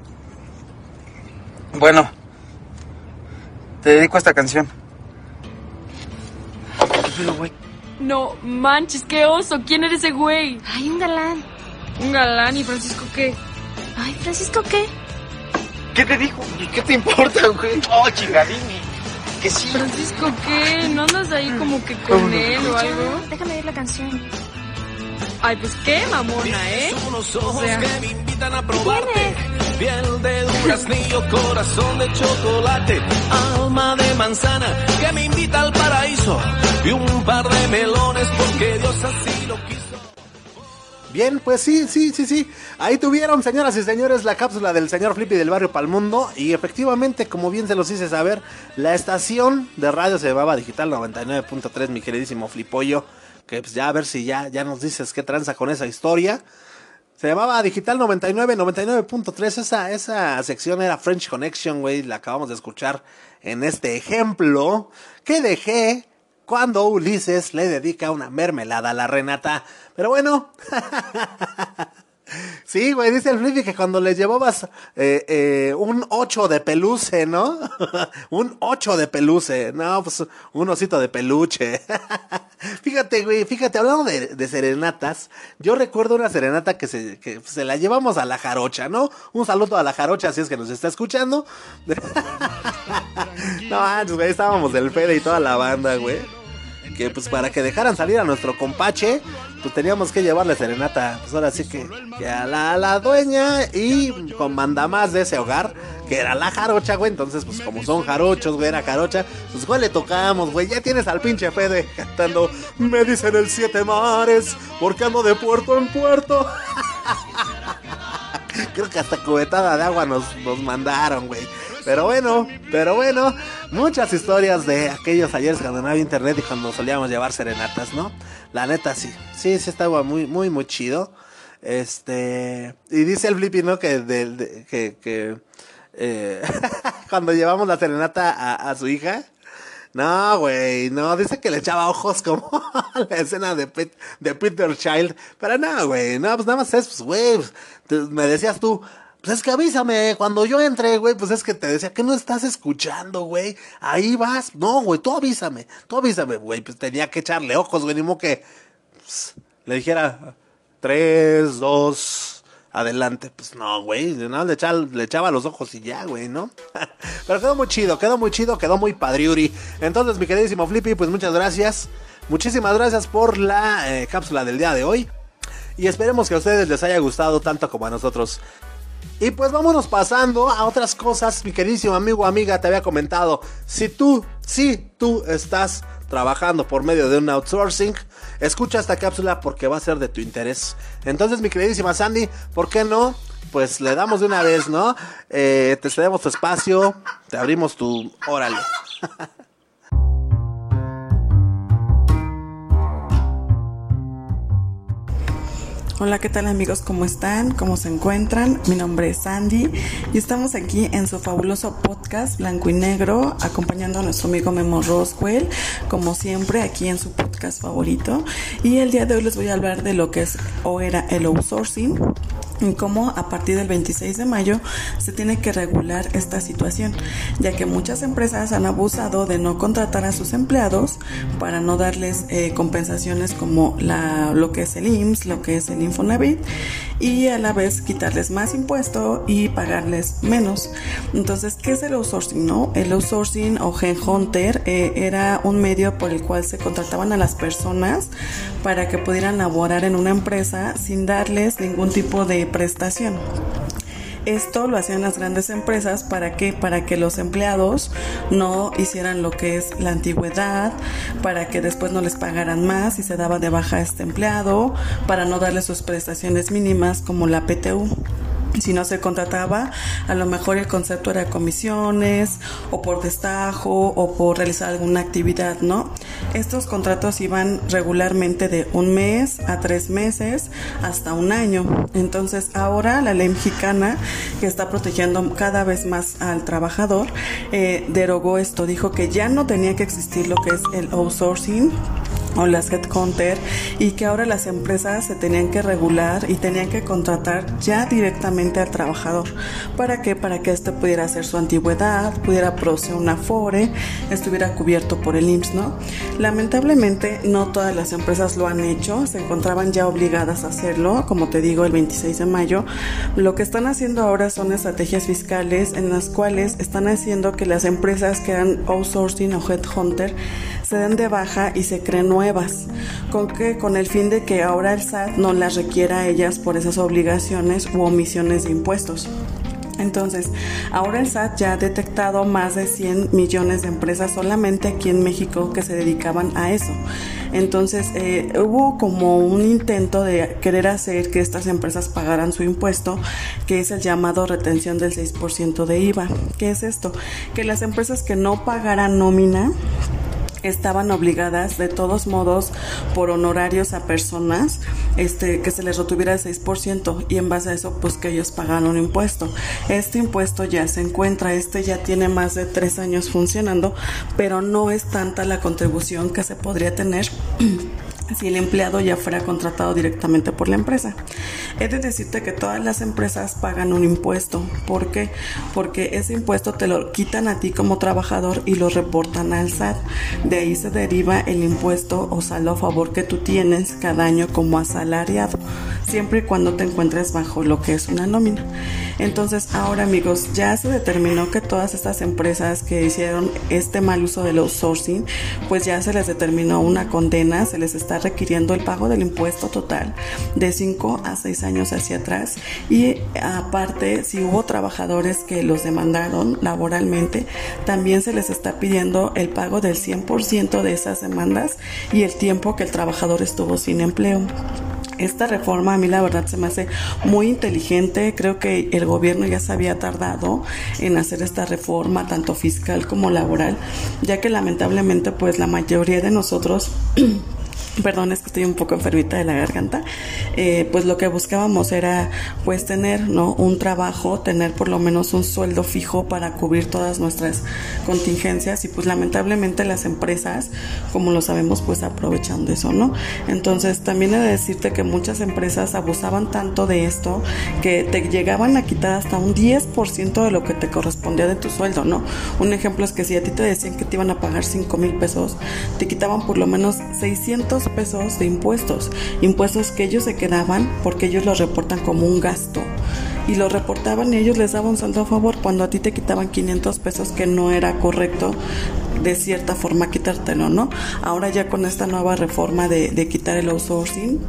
Bueno. Te dedico esta canción. No manches, qué oso. ¿Quién eres ese güey? Ay, un galán. Un galán y Francisco qué? Ay, Francisco, ¿qué? ¿Qué te dijo? ¿Y qué te importa, güey? Oh, chingadini. Que sí. Francisco qué? ¿No andas ahí como que con él o algo? Déjame oír la canción. Ay, pues qué mamona, ¿eh? O sea, ¿Quién es? piel de duraznillo, corazón de chocolate, alma de manzana que me invita al paraíso y un par de melones porque Dios así lo quiso. Bien, pues sí, sí, sí, sí. Ahí tuvieron, señoras y señores, la cápsula del señor Flippy del barrio Palmundo. Y efectivamente, como bien se los hice saber, la estación de radio se llamaba Digital 99.3, mi queridísimo Flipollo. Que pues ya a ver si ya, ya nos dices qué tranza con esa historia. Se llamaba Digital 99, 99.3. Esa, esa sección era French Connection, güey. La acabamos de escuchar en este ejemplo. Que dejé cuando Ulises le dedica una mermelada a la Renata. Pero bueno. Sí, güey, dice el Flippy que cuando le llevabas eh, eh, un 8 de peluche, ¿no? un 8 de peluche. No, pues un osito de peluche. fíjate, güey, fíjate, hablando de, serenatas, yo recuerdo una serenata que se, que se la llevamos a la jarocha, ¿no? Un saludo a la jarocha, si es que nos está escuchando. no, antes, güey, estábamos del Fede y toda la banda, güey que pues para que dejaran salir a nuestro compache, pues teníamos que llevarle serenata, pues ahora sí que, que a, la, la, dueña y con mandamás de ese hogar, que era la jarocha, güey, entonces pues como son jarochos, güey, era jarocha, pues güey le tocamos, güey, ya tienes al pinche Fede cantando, me dicen el siete mares, porque ando de puerto en puerto. Creo que hasta cubetada de agua nos, nos mandaron, güey. Pero bueno, pero bueno, muchas historias de aquellos ayeres cuando no había internet y cuando solíamos llevar serenatas, ¿no? La neta sí, sí, sí estaba muy, muy, muy chido. Este, y dice el Flippy, ¿no? Que, de, que, eh, cuando llevamos la serenata a, su hija, no, güey, no, dice que le echaba ojos como la escena de, de Peter Child. Pero no, güey, no, pues nada más es, pues, güey, pues, me decías tú, pues es que avísame, cuando yo entré, güey, pues es que te decía que no estás escuchando, güey. Ahí vas. No, güey, tú avísame, tú avísame, güey. Pues tenía que echarle ojos, güey, ni modo que pues, le dijera tres, dos, adelante. Pues no, güey, no, le, echaba, le echaba los ojos y ya, güey, ¿no? Pero quedó muy chido, quedó muy chido, quedó muy padriuri. Entonces, mi queridísimo Flippy, pues muchas gracias. Muchísimas gracias por la eh, cápsula del día de hoy. Y esperemos que a ustedes les haya gustado tanto como a nosotros. Y pues vámonos pasando a otras cosas, mi queridísimo amigo amiga, te había comentado, si tú, si tú estás trabajando por medio de un outsourcing, escucha esta cápsula porque va a ser de tu interés. Entonces, mi queridísima Sandy, ¿por qué no? Pues le damos de una vez, ¿no? Eh, te cedemos tu espacio, te abrimos tu... Órale. Hola, ¿qué tal amigos? ¿Cómo están? ¿Cómo se encuentran? Mi nombre es Sandy y estamos aquí en su fabuloso podcast Blanco y Negro, acompañando a nuestro amigo Memo Roswell, como siempre, aquí en su podcast favorito. Y el día de hoy les voy a hablar de lo que es o era el outsourcing y cómo a partir del 26 de mayo se tiene que regular esta situación, ya que muchas empresas han abusado de no contratar a sus empleados para no darles eh, compensaciones como la, lo que es el IMSS, lo que es el Infonavit y a la vez quitarles más impuesto y pagarles menos. Entonces, ¿qué es el outsourcing? El outsourcing o Headhunter eh, era un medio por el cual se contrataban a las personas para que pudieran laborar en una empresa sin darles ningún tipo de prestación. Esto lo hacían las grandes empresas para que para que los empleados no hicieran lo que es la antigüedad, para que después no les pagaran más si se daba de baja a este empleado, para no darle sus prestaciones mínimas como la PTU si no se contrataba, a lo mejor el concepto era comisiones o por destajo o por realizar alguna actividad, ¿no? Estos contratos iban regularmente de un mes a tres meses hasta un año. Entonces ahora la ley mexicana que está protegiendo cada vez más al trabajador eh, derogó esto, dijo que ya no tenía que existir lo que es el outsourcing o las headhunter y que ahora las empresas se tenían que regular y tenían que contratar ya directamente al trabajador. ¿Para qué? Para que éste pudiera hacer su antigüedad, pudiera producir una FORE, estuviera cubierto por el IMSS, ¿no? Lamentablemente no todas las empresas lo han hecho, se encontraban ya obligadas a hacerlo, como te digo, el 26 de mayo. Lo que están haciendo ahora son estrategias fiscales en las cuales están haciendo que las empresas que han outsourcing o headhunter se den de baja y se creen nuevas, con que con el fin de que ahora el SAT no las requiera a ellas por esas obligaciones u omisiones de impuestos. Entonces, ahora el SAT ya ha detectado más de 100 millones de empresas solamente aquí en México que se dedicaban a eso. Entonces, eh, hubo como un intento de querer hacer que estas empresas pagaran su impuesto, que es el llamado retención del 6% de IVA. ¿Qué es esto? Que las empresas que no pagaran nómina estaban obligadas de todos modos por honorarios a personas este que se les retuviera el 6% y en base a eso pues que ellos pagan un impuesto. Este impuesto ya se encuentra, este ya tiene más de tres años funcionando, pero no es tanta la contribución que se podría tener si el empleado ya fuera contratado directamente por la empresa. He de decirte que todas las empresas pagan un impuesto. ¿Por qué? Porque ese impuesto te lo quitan a ti como trabajador y lo reportan al SAT. De ahí se deriva el impuesto o saldo a favor que tú tienes cada año como asalariado, siempre y cuando te encuentres bajo lo que es una nómina. Entonces, ahora amigos, ya se determinó que todas estas empresas que hicieron este mal uso del outsourcing, pues ya se les determinó una condena, se les está requiriendo el pago del impuesto total de 5 a 6 años hacia atrás y aparte si hubo trabajadores que los demandaron laboralmente también se les está pidiendo el pago del 100% de esas demandas y el tiempo que el trabajador estuvo sin empleo esta reforma a mí la verdad se me hace muy inteligente. Creo que el gobierno ya se había tardado en hacer esta reforma, tanto fiscal como laboral, ya que lamentablemente pues la mayoría de nosotros perdón, es que estoy un poco enfermita de la garganta, eh, pues lo que buscábamos era pues tener, ¿no? Un trabajo, tener por lo menos un sueldo fijo para cubrir todas nuestras contingencias y pues lamentablemente las empresas, como lo sabemos, pues aprovechando eso, ¿no? Entonces también he de decirte que muchas empresas abusaban tanto de esto que te llegaban a quitar hasta un 10% de lo que te correspondía de tu sueldo, ¿no? Un ejemplo es que si a ti te decían que te iban a pagar 5 mil pesos, te quitaban por lo menos 600 pesos de impuestos, impuestos que ellos se quedaban porque ellos los reportan como un gasto y lo reportaban y ellos les daban un saldo a favor cuando a ti te quitaban 500 pesos que no era correcto de cierta forma quitártelo, ¿no? Ahora ya con esta nueva reforma de, de quitar el outsourcing,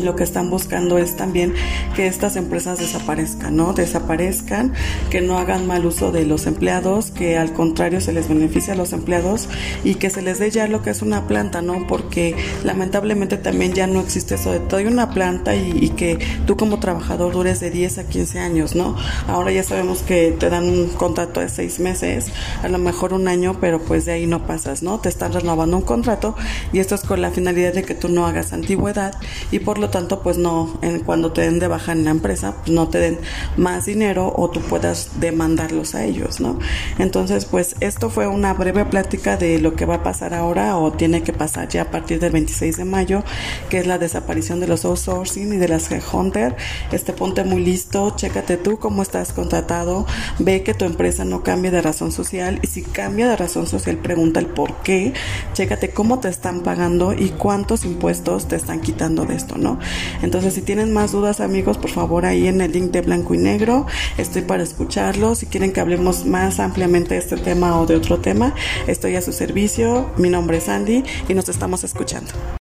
lo que están buscando es también que estas empresas desaparezcan, ¿no? Desaparezcan, que no hagan mal uso de los empleados, que al contrario se les beneficie a los empleados y que se les dé ya lo que es una planta, ¿no? Porque lamentablemente también ya no existe eso de todo una planta y, que tú como trabajador dures de 10 a 15 años, ¿no? Ahora ya sabemos que te dan un contrato de 6 meses, a lo mejor un año, pero pues de ahí no pasas, ¿no? Te están renovando un contrato y esto es con la finalidad de que tú no hagas antigüedad y por lo tanto, pues no, en, cuando te den de baja en la empresa, pues no te den más dinero o tú puedas demandarlos a ellos, ¿no? Entonces, pues esto fue una breve plática de lo que va a pasar ahora o tiene que pasar ya a partir del 26 de mayo, que es la desaparición de los outsourcing y de las headhunter. Este ponte muy listo, chécate tú cómo estás contratado, ve que tu empresa no cambie de razón social y si cambia de razón social, pregunta el por qué, chécate cómo te están pagando y cuántos impuestos te están quitando de esto, ¿no? Entonces, si tienen más dudas, amigos, por favor, ahí en el link de blanco y negro, estoy para escucharlo. Si quieren que hablemos más ampliamente de este tema o de otro tema, estoy a su servicio. Mi nombre es Andy y nos estamos escuchando.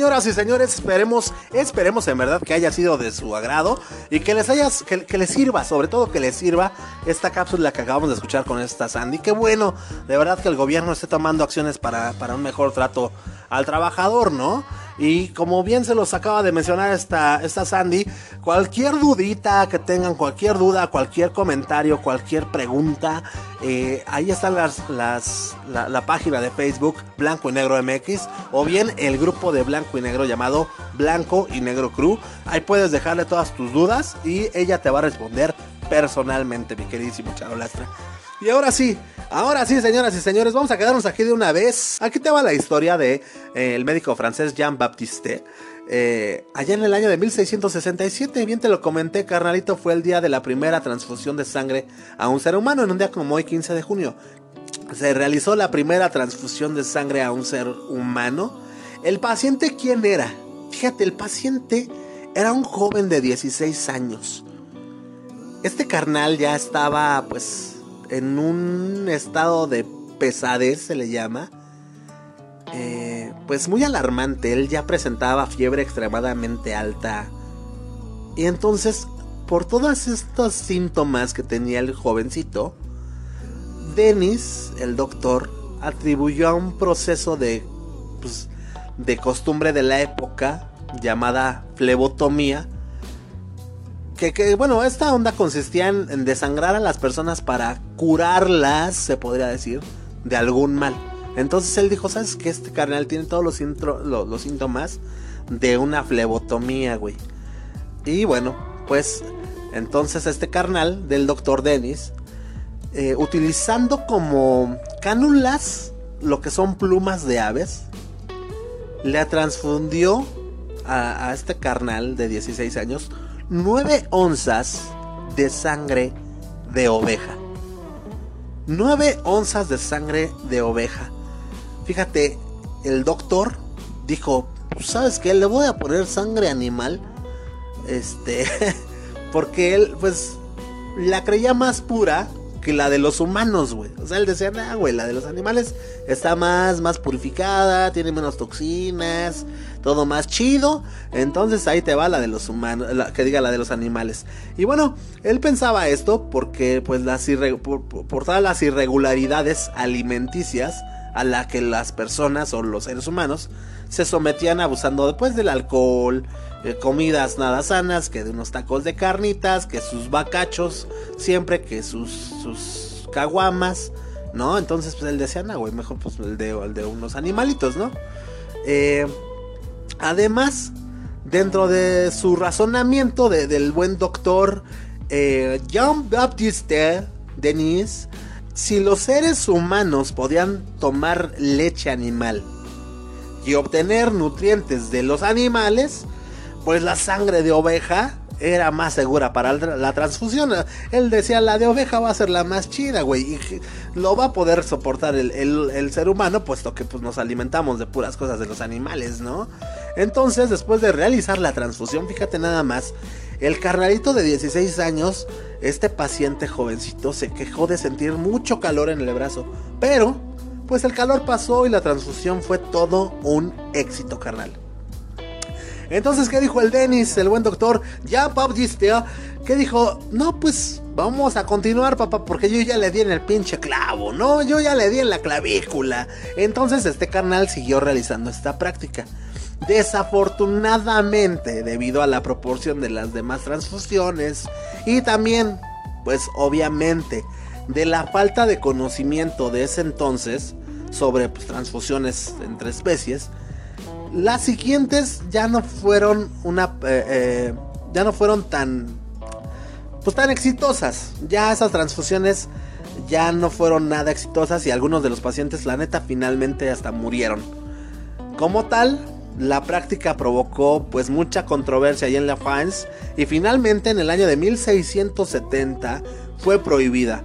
Señoras y señores, esperemos, esperemos en verdad que haya sido de su agrado y que les hayas, que, que, les sirva, sobre todo que les sirva esta cápsula que acabamos de escuchar con esta Sandy. Qué bueno, de verdad que el gobierno esté tomando acciones para, para un mejor trato al trabajador, ¿no? Y como bien se los acaba de mencionar esta, esta Sandy, cualquier dudita que tengan, cualquier duda, cualquier comentario, cualquier pregunta, eh, ahí está las, las, la, la, página de Facebook Blanco y Negro MX o bien el grupo de Blanco y Negro llamado Blanco y Negro Crew. Ahí puedes dejarle todas tus dudas y ella te va a responder personalmente, mi queridísimo Charolastra. Y ahora sí, ahora sí, señoras y señores, vamos a quedarnos aquí de una vez. Aquí te va la historia de eh, el médico francés Jean Baptiste. Eh, allá en el año de 1667, bien te lo comenté, carnalito, fue el día de la primera transfusión de sangre a un ser humano, en un día como hoy, 15 de junio. Se realizó la primera transfusión de sangre a un ser humano. ¿El paciente quién era? Fíjate, el paciente era un joven de 16 años. Este carnal ya estaba pues en un estado de pesadez, se le llama. Eh, pues muy alarmante, él ya presentaba fiebre extremadamente alta. Y entonces, por todos estos síntomas que tenía el jovencito, Dennis, el doctor, atribuyó a un proceso de, pues, de costumbre de la época llamada flebotomía. Que, que, bueno, esta onda consistía en, desangrar a las personas para curarlas, se podría decir, de algún mal. Entonces él dijo, ¿sabes qué? Este carnal tiene todos los, los, síntomas de una flebotomía, güey. Y bueno, pues entonces este carnal del doctor Dennis, eh, utilizando como cánulas lo que son plumas de aves, le transfundió a este carnal de 16 años 9 onzas de sangre de oveja. 9 onzas de sangre de oveja. Fíjate, el doctor dijo, ¿sabes qué? Le voy a poner sangre animal. Este, porque él, pues, la creía más pura que la de los humanos, güey. O sea, él decía, nah, güey, la de los animales está más, más purificada, tiene menos toxinas, todo más chido. Entonces ahí te va la de los humanos, que diga la de los animales. Y bueno, él pensaba esto porque, pues, las por, por todas las irregularidades alimenticias a la que las personas o los seres humanos se sometían abusando después del alcohol, eh, comidas nada sanas, que de unos tacos de carnitas, que sus bacachos, siempre que sus, sus caguamas, ¿no? Entonces pues él decía, güey, mejor pues el de, el de unos animalitos, ¿no? Eh, además, dentro de su razonamiento de, del buen doctor eh, Jean Baptiste Denis, si los seres humanos podían tomar leche animal y obtener nutrientes de los animales, pues la sangre de oveja era más segura para la transfusión. Él decía, la de oveja va a ser la más chida, güey. Y lo va a poder soportar el, el, ser humano, puesto que pues, nos alimentamos de puras cosas de los animales, ¿no? Entonces, después de realizar la transfusión, fíjate nada más, el carnalito de 16 años, este paciente jovencito, se quejó de sentir mucho calor en el brazo. Pero, pues el calor pasó y la transfusión fue todo un éxito, carnal. Entonces, ¿qué dijo el Dennis, el buen doctor? Ya, Pap ¿Qué dijo? No, pues vamos a continuar, papá, porque yo ya le di en el pinche clavo, ¿no? Yo ya le di en la clavícula. Entonces, este carnal siguió realizando esta práctica. Desafortunadamente, debido a la proporción de las demás transfusiones y también, pues obviamente, de la falta de conocimiento de ese entonces sobre pues, transfusiones entre especies, las siguientes ya no fueron una eh, eh, ya no fueron tan pues tan exitosas. Ya esas transfusiones ya no fueron nada exitosas y algunos de los pacientes la neta finalmente hasta murieron. Como tal la práctica provocó pues mucha controversia ahí en la France y finalmente en el año de 1670 fue prohibida.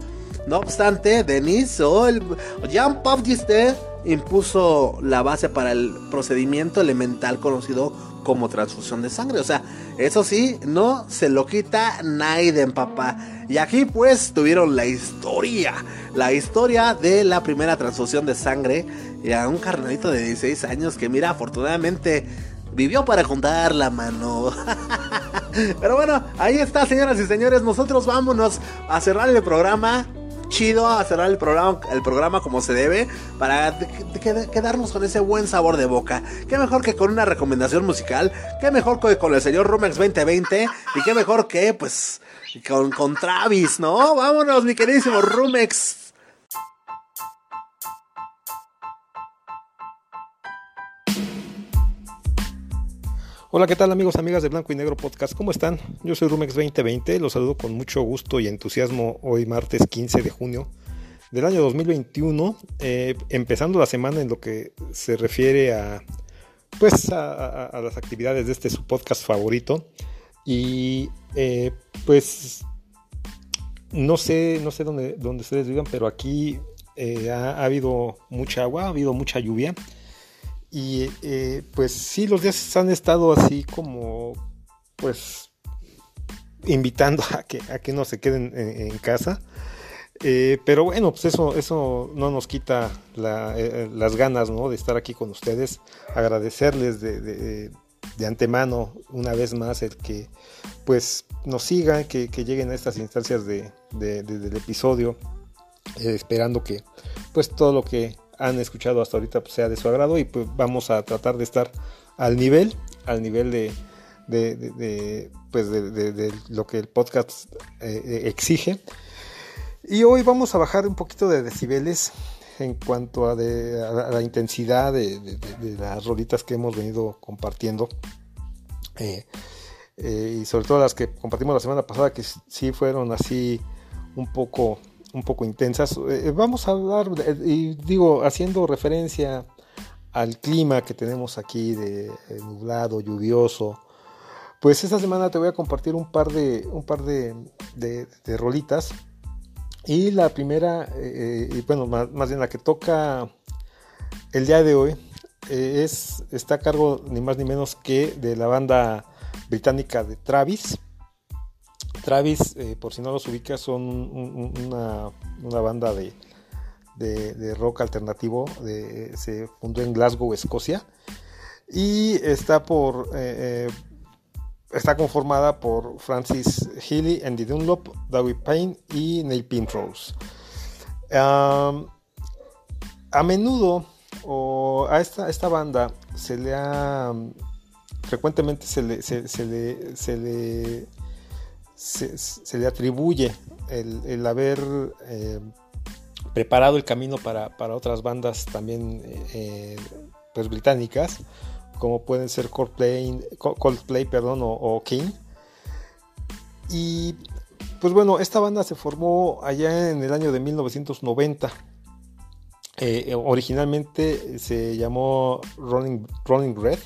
No obstante Denis o el Jean Baptiste impuso la base para el procedimiento elemental conocido como transfusión de sangre. O sea, eso sí, no se lo quita Naiden, papá. Y aquí pues tuvieron la historia, la historia de la primera transfusión de sangre y a un carnalito de 16 años que mira, afortunadamente vivió para contar la mano. Pero bueno, ahí está, señoras y señores. Nosotros vámonos a cerrar el programa chido a cerrar el programa, el programa como se debe para quedarnos con ese buen sabor de boca. Qué mejor que con una recomendación musical, qué mejor que con el señor Rumex 2020 y qué mejor que pues con, con Travis, ¿no? Vámonos, mi queridísimo Rumex. Hola, ¿qué tal amigos, amigas de Blanco y Negro Podcast? ¿Cómo están? Yo soy Rumex 2020, los saludo con mucho gusto y entusiasmo hoy martes 15 de junio del año 2021, eh, empezando la semana en lo que se refiere a pues a, las actividades de este su podcast favorito y eh, pues no sé, no sé dónde, dónde ustedes vivan, pero aquí eh, ha habido mucha agua, ha habido mucha lluvia Y eh, pues sí, los días han estado así como, pues, invitando a que, a que no se queden en, casa. Eh, pero bueno, pues eso, eso no nos quita eh, las ganas ¿no? de estar aquí con ustedes. Agradecerles de, de, antemano una vez más el que pues nos sigan, que, que lleguen a estas instancias de, del episodio, esperando que pues todo lo que han escuchado hasta ahorita pues, sea de su agrado y pues vamos a tratar de estar al nivel, al nivel de, de pues de, lo que el podcast exige. Y hoy vamos a bajar un poquito de decibeles en cuanto a, la, intensidad de, las rolitas que hemos venido compartiendo. Eh, eh, y sobre todo las que compartimos la semana pasada, que sí fueron así un poco, un poco intensas. Eh, vamos a hablar, y digo, haciendo referencia al clima que tenemos aquí de nublado, lluvioso. Pues esta semana te voy a compartir un par de, un par de, rolitas y la primera, eh, y bueno, más, más, bien la que toca el día de hoy, eh, es, está a cargo ni más ni menos que de la banda británica de Travis. Travis, eh, por si no los ubicas, son un, un, una, una, banda de, de, rock alternativo. Se fundó en Glasgow, Escocia. Y está por está conformada por Francis Healy, Andy Dunlop, David Payne y Neil Pinrose. Um, a menudo o a esta, esta, banda se le ha frecuentemente se le, se le, se, le atribuye el, haber eh, preparado el camino para, para, otras bandas también eh, pues británicas como pueden ser Coldplay, Coldplay perdón, o, o, King. Y pues bueno, esta banda se formó allá en el año de 1990. Eh, originalmente se llamó Running, Running Red,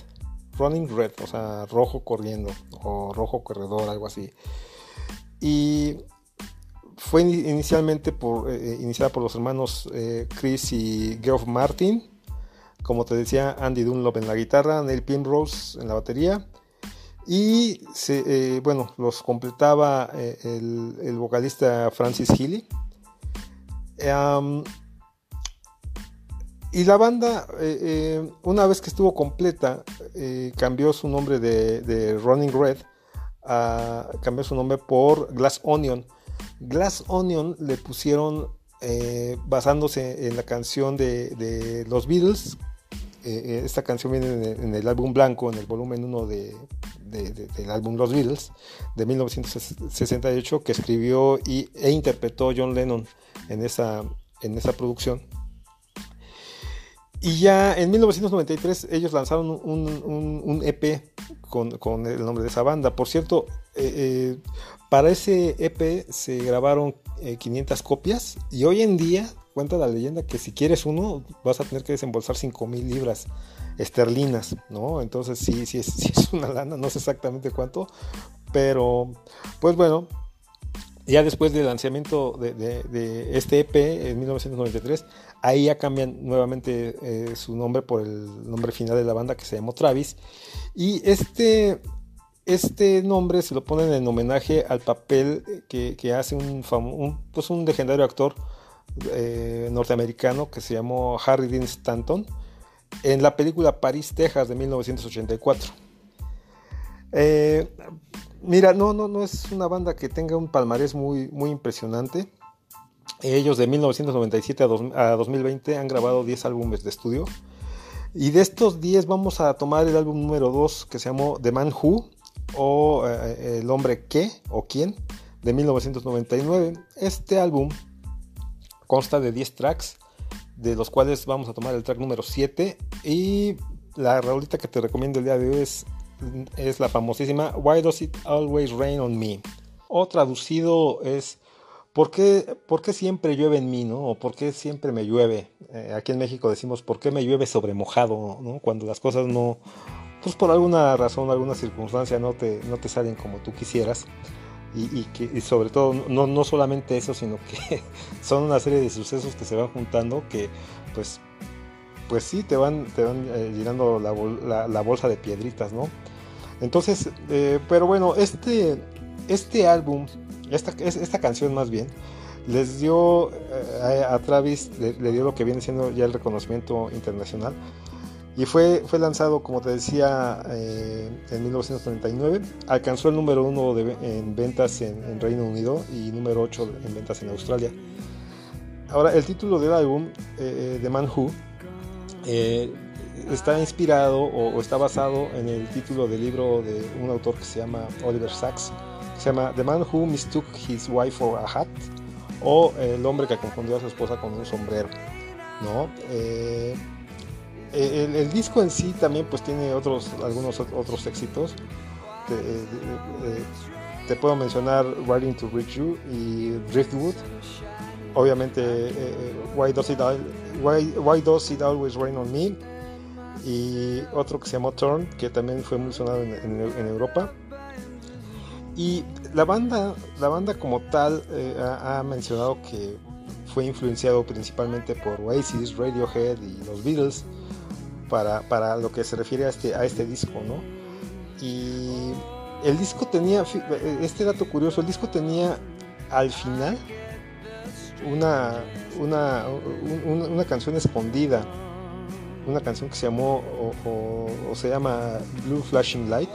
Running Red, o sea, rojo corriendo, o rojo corredor, algo así. Y fue inicialmente por, eh, iniciada por los hermanos eh, Chris y Geoff Martin como te decía, Andy Dunlop en la guitarra, Neil Pinrose en la batería. Y eh, bueno, los completaba eh, el, vocalista Francis Healy. Y la banda, eh, una vez que estuvo completa, cambió su nombre de Running Red, a, cambió su nombre por Glass Onion. Glass Onion le pusieron basándose en la canción de, los Beatles eh, esta canción viene en el, álbum blanco, en el volumen 1 de, de, de, del álbum Los Beatles de 1968 que escribió y, e interpretó John Lennon en esa, en esa producción. Y ya en 1993 ellos lanzaron un, EP con, el nombre de esa banda. Por cierto, eh, eh, para ese EP se grabaron 500 copias y hoy en día cuenta la leyenda que si quieres uno vas a tener que desembolsar 5 mil libras esterlinas, ¿no? Entonces sí, sí es una lana, no sé exactamente cuánto, pero pues bueno, ya después del lanzamiento de, este EP en 1993, ahí ya cambian nuevamente eh, su nombre por el nombre final de la banda que se llamó Travis. Y este, este nombre se lo ponen en homenaje al papel que, que hace un, un, pues un legendario actor eh, norteamericano que se llamó Harry Dean Stanton en la película París, Texas de 1984. Eh, mira, no, no, no es una banda que tenga un palmarés muy, muy impresionante. Ellos de 1997 a, dos, a 2020 han grabado 10 álbumes de estudio. Y de estos 10 vamos a tomar el álbum número 2 que se llamó The Man Who o eh, El hombre que o quién de 1999. Este álbum Consta de 10 tracks, de los cuales vamos a tomar el track número 7. Y la raulita que te recomiendo el día de hoy es, es la famosísima Why Does It Always Rain on Me? O traducido es ¿por qué, ¿por qué, siempre llueve en mí? ¿no? ¿O por qué siempre me llueve? Eh, aquí en México decimos ¿por qué me llueve sobre mojado? ¿no? Cuando las cosas no, pues por alguna razón, alguna circunstancia no te, no te salen como tú quisieras. Y, y, que, y sobre todo, no, no, solamente eso, sino que son una serie de sucesos que se van juntando que, pues, pues sí, te van, te van eh, llenando la, la bolsa de piedritas, ¿no? Entonces, eh, pero bueno, este, este álbum, esta, es- esta canción más bien, les dio eh, a, Travis, le, dio lo que viene siendo ya el reconocimiento internacional. Y fue, fue lanzado, como te decía, eh, en 1939. Alcanzó el número uno en ventas en, Reino Unido y número 8 en ventas en Australia. Ahora, el título del álbum, eh, The Man Who, está inspirado o, está basado en el título del libro de un autor que se llama Oliver Sacks, se llama The Man Who Mistook His Wife for a Hat, o El hombre que confundió a su esposa con un sombrero. ¿no? Eh, el, disco en sí también pues tiene otros, algunos ot- otros éxitos. Te, eh, eh, te puedo mencionar Riding to Reach You y Driftwood. Obviamente Why, Does It Why, Why Does It Always Rain on Me y otro que se llamó Turn que también fue muy sonado en, Europa. Y la banda, la banda como tal eh, ha, mencionado que fue influenciado principalmente por Oasis, Radiohead y los Beatles para, para lo que se refiere a este, a este disco, ¿no? Y el disco tenía, fi- este dato curioso, el disco tenía al final una, una, un- un- una canción escondida, una canción que se llamó o, se llama Blue Flashing Light.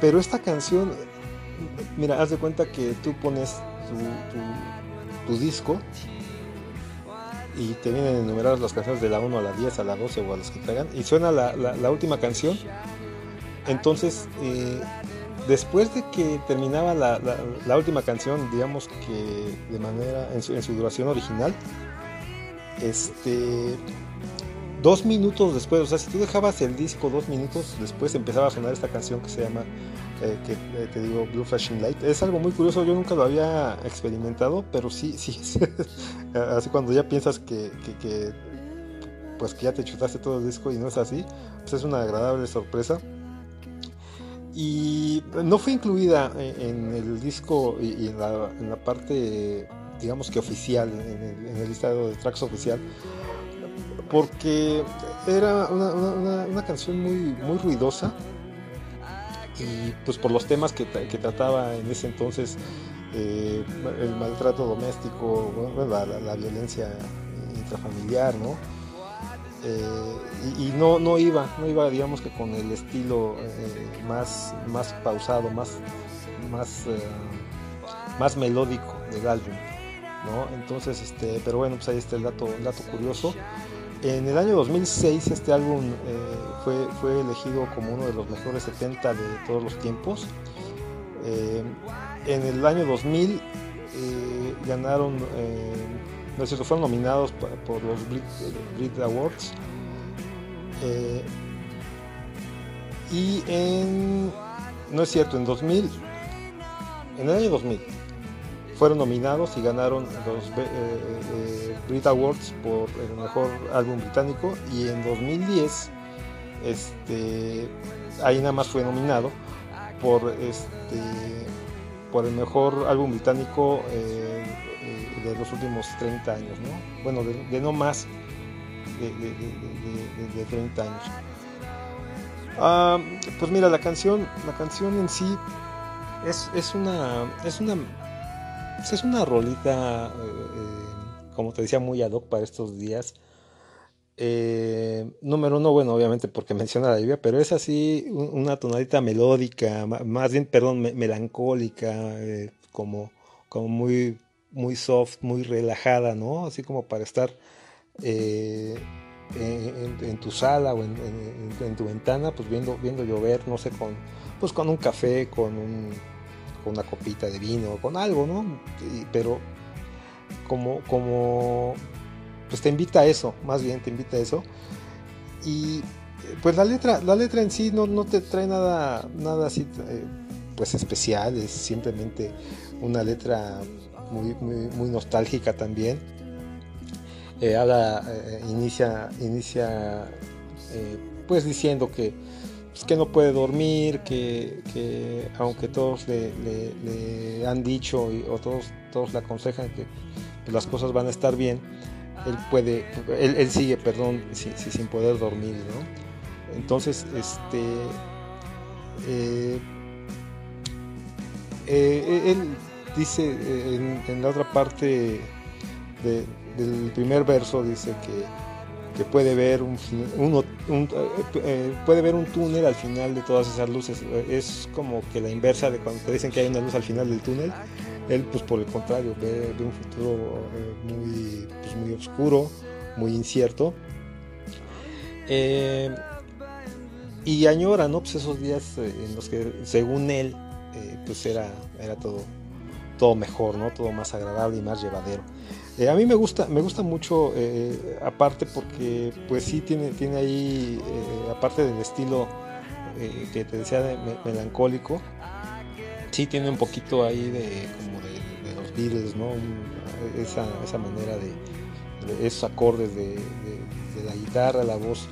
Pero esta canción, mira, haz de cuenta que tú pones tu, disco y te vienen enumeradas las canciones de la 1 a la 10, a la 12 o a las que traigan, y suena la, última canción. Entonces, eh, después de que terminaba la, última canción, digamos que de manera, en su duración original, este, dos minutos después, o sea, si tú dejabas el disco dos minutos después, empezaba a sonar esta canción que se llama, eh, que eh, te digo, Blue Flashing Light. Es algo muy curioso, yo nunca lo había experimentado, pero sí, sí, así cuando ya piensas que, pues que ya te chutaste todo el disco y no es así, pues es una agradable sorpresa. Y no fue incluida en, el disco y, en, la, parte, digamos que oficial, en el listado de tracks oficial, porque era una, una- canción muy, muy ruidosa y pues por los temas que, que trataba en ese entonces, eh, el maltrato doméstico, la, la- violencia intrafamiliar, ¿no? Eh, y, no, no iba, no iba digamos que con el estilo eh, más, más pausado, más, más, más melódico del álbum, ¿no? Entonces, este, pero bueno, pues ahí está el dato, el dato curioso. En el año 2006 este álbum eh, fue, fue elegido como uno de los mejores 70 de todos los tiempos. Eh, en el año 2000 eh, ganaron, no es cierto, fueron nominados por los Brit, Brit Awards. Y en, no es cierto, en 2000, en el año 2000 fueron nominados y ganaron los eh, eh, Brit Awards por el mejor álbum británico y en 2010 este ahí nada más fue nominado por este por el mejor álbum británico eh, de los últimos 30 años ¿no? bueno de, no más de- de 30 años Ah, pues mira la canción la canción en sí es, es una es una pues es una rolita, eh, eh, como te decía, muy ad hoc para estos días. Eh, número uno, bueno, obviamente porque menciona la lluvia, pero es así un- una tonadita melódica, más bien, perdón, me- melancólica, como, como muy, muy soft, muy relajada, ¿no? Así como para estar en, tu sala o en- en tu ventana, pues viendo, viendo llover, no sé, con, pues con un café, con un con una copita de vino, con algo, ¿no? Pero como, como, pues te invita a eso, más bien te invita a eso. Y pues la letra, la letra en sí no, no te trae nada, nada así, eh, pues especial, es simplemente una letra muy, muy, muy nostálgica también. Eh, habla, eh, inicia, inicia eh, pues diciendo que pues, que no puede dormir, que, que aunque todos le, le- han dicho o todos, todos le aconsejan que las cosas van a estar bien, él puede, él, sigue, perdón, sin, sin, poder dormir, ¿no? Entonces, este, eh, eh, él dice en, en, la otra parte de, del primer verso, dice que, que puede ver un, un eh, puede ver un túnel al final de todas esas luces. Es como que la inversa de cuando te dicen que hay una luz al final del túnel él, pues por el contrario, ve, un futuro eh, muy, pues, muy oscuro, muy incierto. Eh, y añora, ¿no? Pues esos días eh, en los que, según él, pues era, era todo, todo mejor, ¿no? Todo más agradable y más llevadero. A mí me gusta, me gusta mucho, aparte porque, pues sí tiene, tiene ahí, aparte del estilo que te decía de melancólico, sí tiene un poquito ahí de como de, los Beatles, ¿no? esa, esa, manera de, esos acordes de, la guitarra, la voz,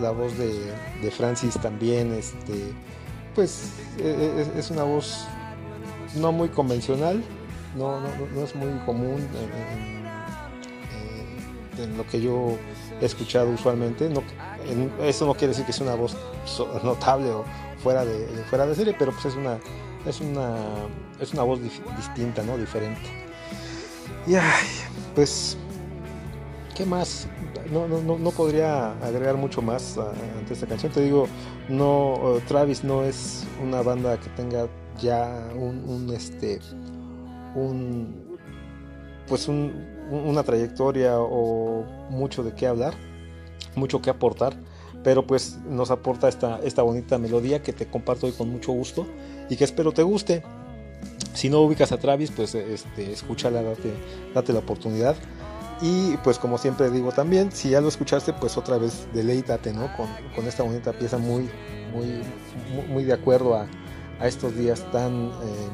la, voz de, Francis también, este, pues e, e, es, una voz no muy convencional, no, no, no es muy común en, lo que yo he escuchado usualmente. No, eso no quiere decir que sea una voz notable o fuera de, fuera de serie, pero pues es una es una, es una voz distinta, ¿no? Diferente. Y pues, ¿qué más? No, no, no, podría agregar mucho más ante esta canción. Te digo, no, Travis no es una banda que tenga ya un, un este, un, pues un, una trayectoria o mucho de qué hablar, mucho que aportar pero pues nos aporta esta, esta bonita melodía que te comparto hoy con mucho gusto y que espero te guste. Si no ubicas a Travis, pues este, escúchala, date, date la oportunidad. Y pues como siempre digo también, si ya lo escuchaste, pues otra vez deleítate ¿no? con, con esta bonita pieza muy, muy, muy de acuerdo a, a estos días tan, eh,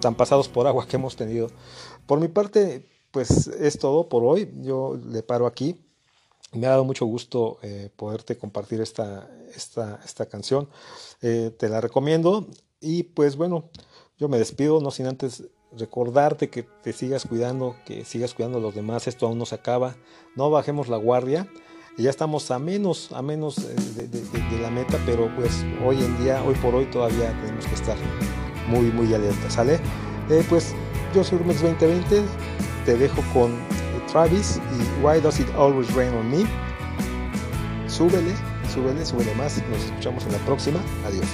tan pasados por agua que hemos tenido. Por mi parte, pues es todo por hoy. Yo le paro aquí. Me ha dado mucho gusto eh, poderte compartir esta, esta, canción. Eh, te la recomiendo. Y pues bueno, yo me despido, no sin antes recordarte que te sigas cuidando, que sigas cuidando a los demás. Esto aún no se acaba. No bajemos la guardia. Ya estamos a menos, a menos eh, de, la meta, pero pues hoy en día, hoy por hoy todavía tenemos que estar muy, muy alerta, ¿sale? pues yo soy Rumex 2020, te dejo con Travis y Why Does It Always Rain on Me. Súbele, súbele, súbele más. Nos escuchamos en la próxima. Adiós.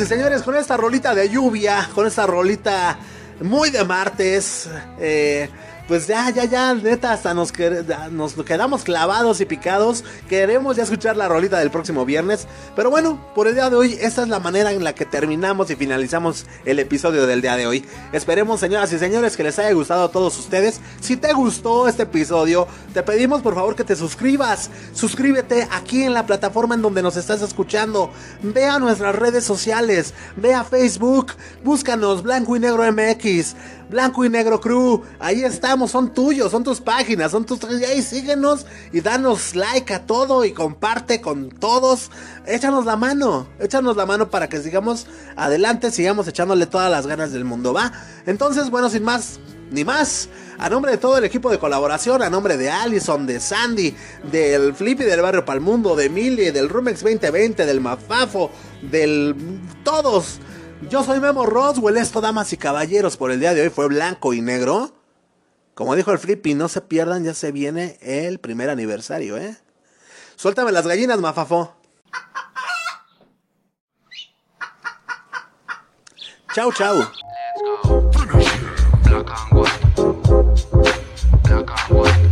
Y señores, con esta rolita de lluvia, con esta rolita muy de martes, eh, pues ya, ya, ya, neta, hasta nos, quedamos clavados y picados. Queremos ya escuchar la rolita del próximo viernes. Pero bueno, por el día de hoy, esta es la manera en la que terminamos y finalizamos el episodio del día de hoy. Esperemos, señoras y señores, que les haya gustado a todos ustedes. Si te gustó este episodio, te pedimos por favor que te suscribas. Suscríbete aquí en la plataforma en donde nos estás escuchando. Ve a nuestras redes sociales, ve a Facebook, búscanos Blanco y Negro MX. Blanco y Negro Crew. Ahí estamos, son tuyos, son tus páginas, son tus... Ahí síguenos y danos like a todo y comparte con todos. Échanos la mano, échanos la mano para que sigamos adelante, sigamos echándole todas las ganas del mundo, ¿va? Entonces, bueno, sin más ni más. A nombre de todo el equipo de colaboración, a nombre de Allison, de Sandy, del Flippy del Barrio Palmundo, de Millie, del Rumex 2020, del Mafafo, del... todos. Yo soy Memo Roswell, esto damas y caballeros, por el día de hoy fue blanco y negro. Como dijo el Flippy, no se pierdan, ya se viene el primer aniversario, ¿eh? Suéltame las gallinas, mafafo. Chau, chau. Let's go. And and.